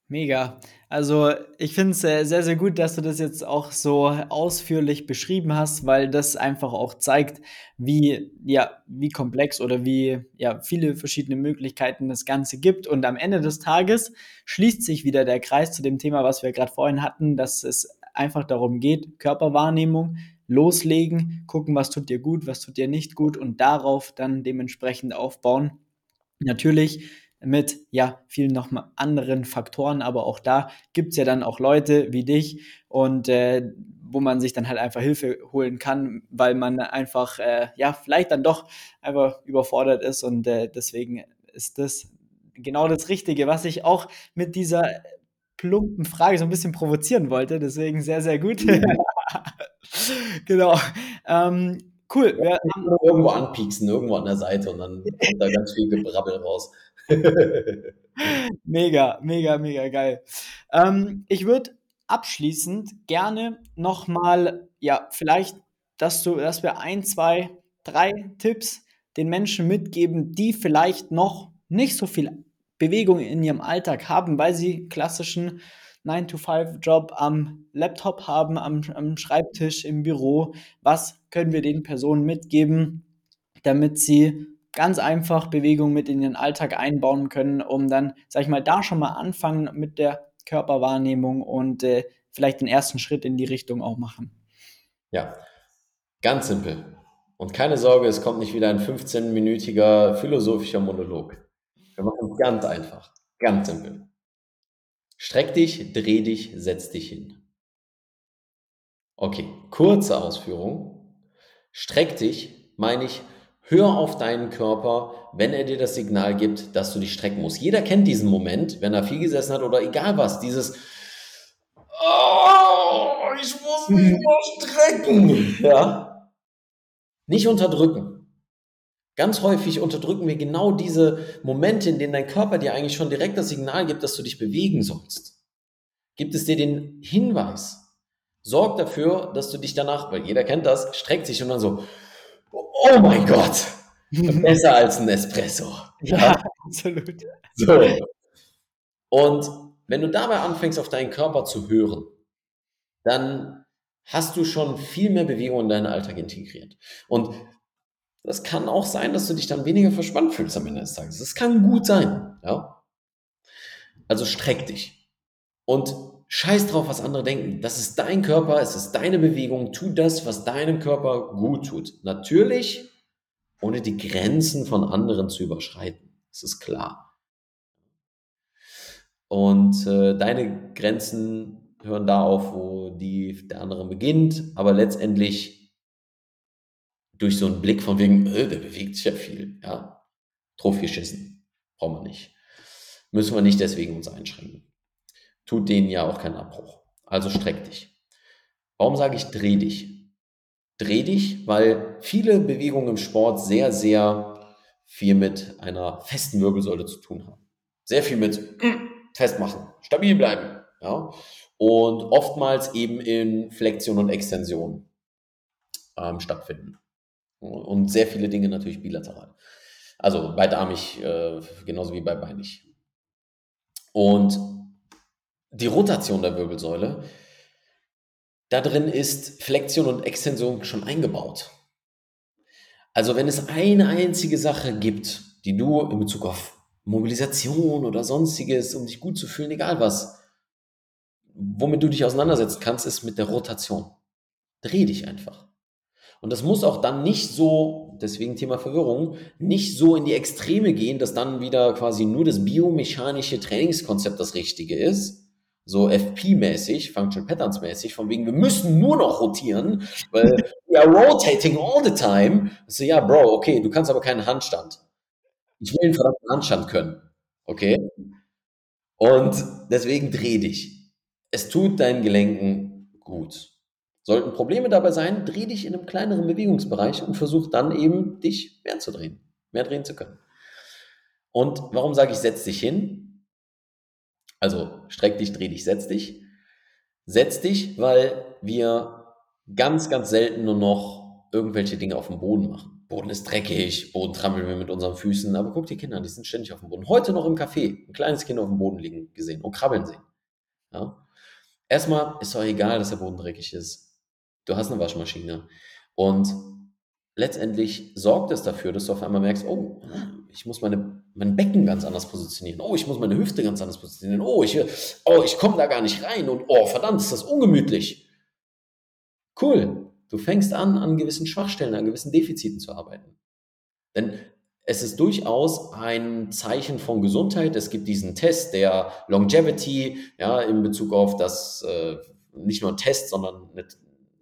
Mega. Also ich finde es sehr, sehr gut, dass du das jetzt auch so ausführlich beschrieben hast, weil das einfach auch zeigt, wie, ja, wie komplex oder wie ja, viele verschiedene Möglichkeiten das Ganze gibt. Und am Ende des Tages schließt sich wieder der Kreis zu dem Thema, was wir gerade vorhin hatten, dass es einfach darum geht, Körperwahrnehmung, loslegen, gucken, was tut dir gut, was tut dir nicht gut und darauf dann dementsprechend aufbauen. Natürlich mit ja vielen noch mal anderen Faktoren, aber auch da gibt es ja dann auch Leute wie dich und äh, wo man sich dann halt einfach Hilfe holen kann, weil man einfach äh, ja vielleicht dann doch einfach überfordert ist und äh, deswegen ist das genau das Richtige, was ich auch mit dieser plumpen Frage so ein bisschen provozieren wollte. Deswegen sehr, sehr gut. genau. Ähm, cool. Wir haben irgendwo anpieksen, irgendwo an der Seite und dann kommt da ganz viel Gebrabbel raus. mega, mega, mega geil. Ähm, ich würde abschließend gerne nochmal, ja, vielleicht, dass du, dass wir ein, zwei, drei Tipps den Menschen mitgeben, die vielleicht noch nicht so viel Bewegung in ihrem Alltag haben, weil sie klassischen 9-to-5-Job am Laptop haben, am, am Schreibtisch, im Büro. Was können wir den Personen mitgeben, damit sie ganz einfach Bewegung mit in ihren Alltag einbauen können, um dann, sag ich mal, da schon mal anfangen mit der Körperwahrnehmung und äh, vielleicht den ersten Schritt in die Richtung auch machen. Ja, ganz simpel. Und keine Sorge, es kommt nicht wieder ein 15-minütiger philosophischer Monolog. Wir machen es ganz einfach, ganz simpel. Streck dich, dreh dich, setz dich hin. Okay, kurze Ausführung. Streck dich, meine ich, hör auf deinen Körper, wenn er dir das Signal gibt, dass du dich strecken musst. Jeder kennt diesen Moment, wenn er viel gesessen hat oder egal was, dieses Oh, ich muss mich mal strecken. Ja. Nicht unterdrücken. Ganz häufig unterdrücken wir genau diese Momente, in denen dein Körper dir eigentlich schon direkt das Signal gibt, dass du dich bewegen sollst. Gibt es dir den Hinweis? Sorg dafür, dass du dich danach, weil jeder kennt das, streckt sich und dann so, oh mein Gott, besser als ein Espresso. Ja, ja, absolut. So. Und wenn du dabei anfängst, auf deinen Körper zu hören, dann hast du schon viel mehr Bewegung in deinen Alltag integriert. Und das kann auch sein, dass du dich dann weniger verspannt fühlst am Ende des Tages. Das kann gut sein, ja. Also streck dich. Und scheiß drauf, was andere denken. Das ist dein Körper, es ist deine Bewegung. Tu das, was deinem Körper gut tut. Natürlich, ohne die Grenzen von anderen zu überschreiten. Das ist klar. Und äh, deine Grenzen hören da auf, wo die der andere beginnt. Aber letztendlich durch so einen Blick von wegen, äh, der bewegt sich ja viel, ja, drauf geschissen. Brauchen wir nicht. Müssen wir nicht deswegen uns einschränken. Tut denen ja auch keinen Abbruch. Also streck dich. Warum sage ich dreh dich? Dreh dich, weil viele Bewegungen im Sport sehr, sehr viel mit einer festen Wirbelsäule zu tun haben. Sehr viel mit festmachen, stabil bleiben. Ja? Und oftmals eben in Flexion und Extension ähm, stattfinden. Und sehr viele Dinge natürlich bilateral. Also beidarmig, äh, genauso wie bei beinig. Und die Rotation der Wirbelsäule, da drin ist Flexion und Extension schon eingebaut. Also wenn es eine einzige Sache gibt, die du in Bezug auf Mobilisation oder sonstiges, um dich gut zu fühlen, egal was, womit du dich auseinandersetzen kannst, ist mit der Rotation. Dreh dich einfach. Und das muss auch dann nicht so, deswegen Thema Verwirrung, nicht so in die Extreme gehen, dass dann wieder quasi nur das biomechanische Trainingskonzept das Richtige ist. So FP-mäßig, Function Patterns-mäßig, von wegen, wir müssen nur noch rotieren, weil we are rotating all the time. So, ja, Bro, okay, du kannst aber keinen Handstand. Ich will einen verdammten Handstand können. Okay? Und deswegen dreh dich. Es tut deinen Gelenken gut. Sollten Probleme dabei sein, dreh dich in einem kleineren Bewegungsbereich und versuch dann eben, dich mehr zu drehen, mehr drehen zu können. Und warum sage ich, setz dich hin? Also streck dich, dreh dich, setz dich. Setz dich, weil wir ganz, ganz selten nur noch irgendwelche Dinge auf dem Boden machen. Boden ist dreckig, Boden trampeln wir mit unseren Füßen, aber guck die Kinder an, die sind ständig auf dem Boden. Heute noch im Café, ein kleines Kind auf dem Boden liegen gesehen und krabbeln sehen. Ja? Erstmal ist doch egal, dass der Boden dreckig ist du hast eine Waschmaschine. Und letztendlich sorgt es dafür, dass du auf einmal merkst, oh, ich muss meine, mein Becken ganz anders positionieren. Oh, ich muss meine Hüfte ganz anders positionieren. Oh, ich, oh, ich komme da gar nicht rein. Und oh, verdammt, ist das ungemütlich. Cool. Du fängst an, an gewissen Schwachstellen, an gewissen Defiziten zu arbeiten. Denn es ist durchaus ein Zeichen von Gesundheit. Es gibt diesen Test der Longevity, ja, in Bezug auf das, äh, nicht nur ein Test, sondern eine,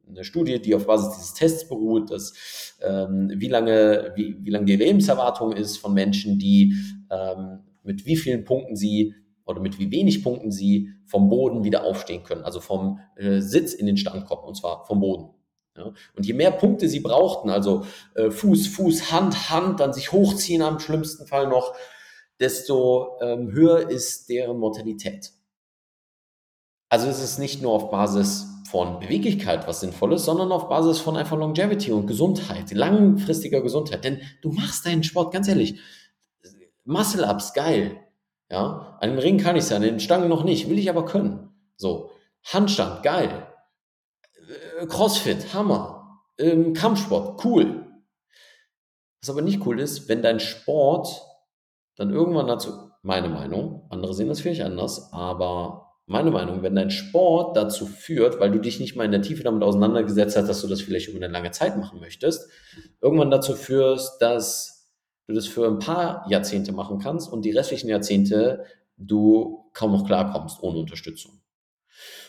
eine Studie, die auf Basis dieses Tests beruht, dass ähm, wie lange wie, wie lange die Lebenserwartung ist von Menschen, die ähm, mit wie vielen Punkten sie oder mit wie wenig Punkten sie vom Boden wieder aufstehen können, also vom äh, Sitz in den Stand kommen, und zwar vom Boden. Ja? Und je mehr Punkte sie brauchten, also äh, Fuß, Fuß, Hand, Hand, dann sich hochziehen am schlimmsten Fall noch, desto ähm, höher ist deren Mortalität. Also es ist nicht nur auf Basis von Beweglichkeit was Sinnvolles, sondern auf Basis von einfach Longevity und Gesundheit, langfristiger Gesundheit. Denn du machst deinen Sport, ganz ehrlich, Muscle-Ups, geil. Ja, an dem Ring kann ich sein, an den Stangen noch nicht, will ich aber können. So, Handstand, geil. Äh, Crossfit, Hammer. Ähm, Kampfsport, cool. Was aber nicht cool ist, wenn dein Sport dann irgendwann dazu, meine Meinung, andere sehen das vielleicht anders, aber meine Meinung, wenn dein Sport dazu führt, weil du dich nicht mal in der Tiefe damit auseinandergesetzt hast, dass du das vielleicht über eine lange Zeit machen möchtest, irgendwann dazu führst, dass du das für ein paar Jahrzehnte machen kannst und die restlichen Jahrzehnte du kaum noch klarkommst ohne Unterstützung.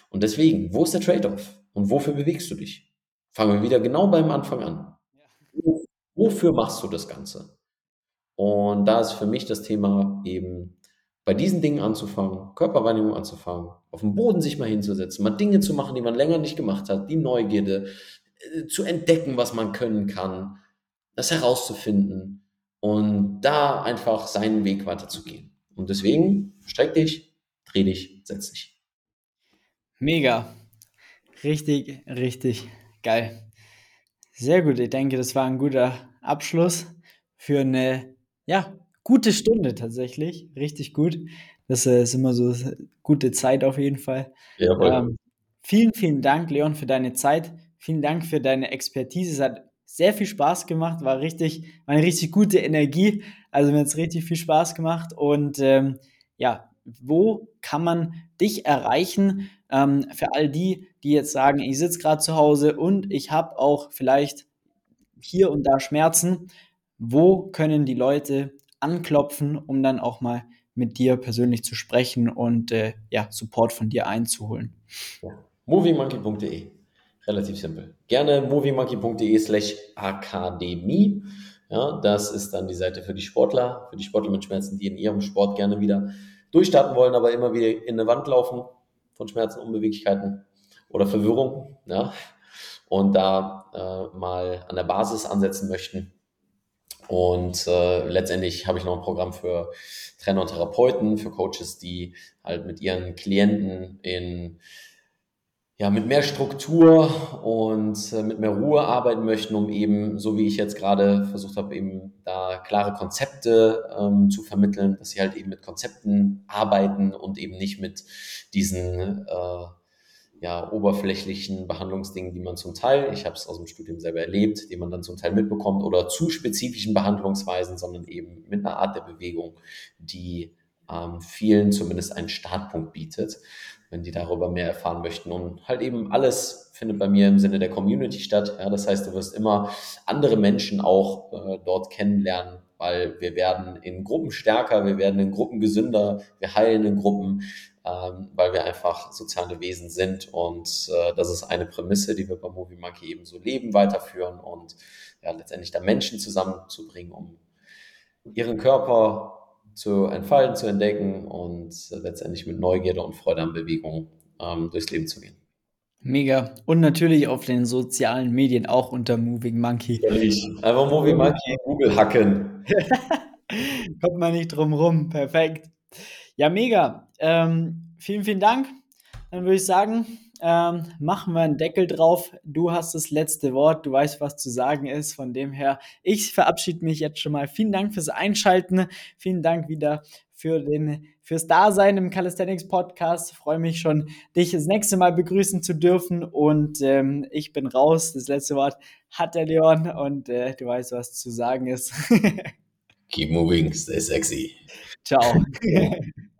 Und deswegen, wo ist der Trade-off und wofür bewegst du dich? Fangen wir wieder genau beim Anfang an. Wofür machst du das Ganze? Und da ist für mich das Thema eben bei diesen Dingen anzufangen, Körperwahrnehmung anzufangen, auf dem Boden sich mal hinzusetzen, mal Dinge zu machen, die man länger nicht gemacht hat, die Neugierde, äh, zu entdecken, was man können kann, das herauszufinden und da einfach seinen Weg weiterzugehen. Und deswegen streck dich, dreh dich, setz dich. Mega. Richtig, richtig geil. Sehr gut. Ich denke, das war ein guter Abschluss für eine ja, gute Stunde tatsächlich. Richtig gut. Das äh, ist immer so gute Zeit auf jeden Fall. Jawohl. Ähm, vielen, vielen Dank, Leon, für deine Zeit. Vielen Dank für deine Expertise. Es hat sehr viel Spaß gemacht, war richtig, war eine richtig gute Energie. Also mir hat es richtig viel Spaß gemacht. Und ähm, ja, wo kann man dich erreichen? Ähm, für all die, die jetzt sagen, ich sitze gerade zu Hause und ich habe auch vielleicht hier und da Schmerzen. Wo können die Leute anklopfen, um dann auch mal mit dir persönlich zu sprechen und äh, ja, Support von dir einzuholen. Ja. Moviemonkey.de, relativ simpel. Gerne moviemonkey.de slash akademie. Ja, das ist dann die Seite für die Sportler, für die Sportler mit Schmerzen, die in ihrem Sport gerne wieder durchstarten wollen, aber immer wieder in eine Wand laufen von Schmerzen, Unbeweglichkeiten oder Verwirrung. Ja, und da äh, mal an der Basis ansetzen möchten und äh, letztendlich habe ich noch ein Programm für Trainer und Therapeuten, für Coaches, die halt mit ihren Klienten in ja, mit mehr Struktur und äh, mit mehr Ruhe arbeiten möchten, um eben, so wie ich jetzt gerade versucht habe, eben da klare Konzepte ähm, zu vermitteln, dass sie halt eben mit Konzepten arbeiten und eben nicht mit diesen äh, ja, oberflächlichen Behandlungsdingen, die man zum Teil, ich habe es aus dem Studium selber erlebt, die man dann zum Teil mitbekommt, oder zu spezifischen Behandlungsweisen, sondern eben mit einer Art der Bewegung, die ähm, vielen zumindest einen Startpunkt bietet, wenn die darüber mehr erfahren möchten. Und halt eben alles findet bei mir im Sinne der Community statt. Ja, das heißt, du wirst immer andere Menschen auch äh, dort kennenlernen, weil wir werden in Gruppen stärker, wir werden in Gruppen gesünder, wir heilen in Gruppen ähm, weil wir einfach soziale Wesen sind. Und äh, das ist eine Prämisse, die wir bei Movie Monkey eben so leben, weiterführen und ja, letztendlich da Menschen zusammenzubringen, um ihren Körper zu entfalten, zu entdecken und äh, letztendlich mit Neugierde und Freude an Bewegung ähm, durchs Leben zu gehen. Mega. Und natürlich auf den sozialen Medien auch unter Moving Monkey. Ehrlich. Einfach Moving Monkey Google hacken. Kommt man nicht drum rum. Perfekt. Ja, mega. Ähm, vielen, vielen Dank. Dann würde ich sagen, ähm, machen wir einen Deckel drauf. Du hast das letzte Wort, du weißt, was zu sagen ist. Von dem her, ich verabschiede mich jetzt schon mal. Vielen Dank fürs Einschalten. Vielen Dank wieder für den, fürs Dasein im Calisthenics Podcast. Freue mich schon, dich das nächste Mal begrüßen zu dürfen. Und ähm, ich bin raus. Das letzte Wort hat der Leon und äh, du weißt, was zu sagen ist. Keep moving, stay sexy. Ciao.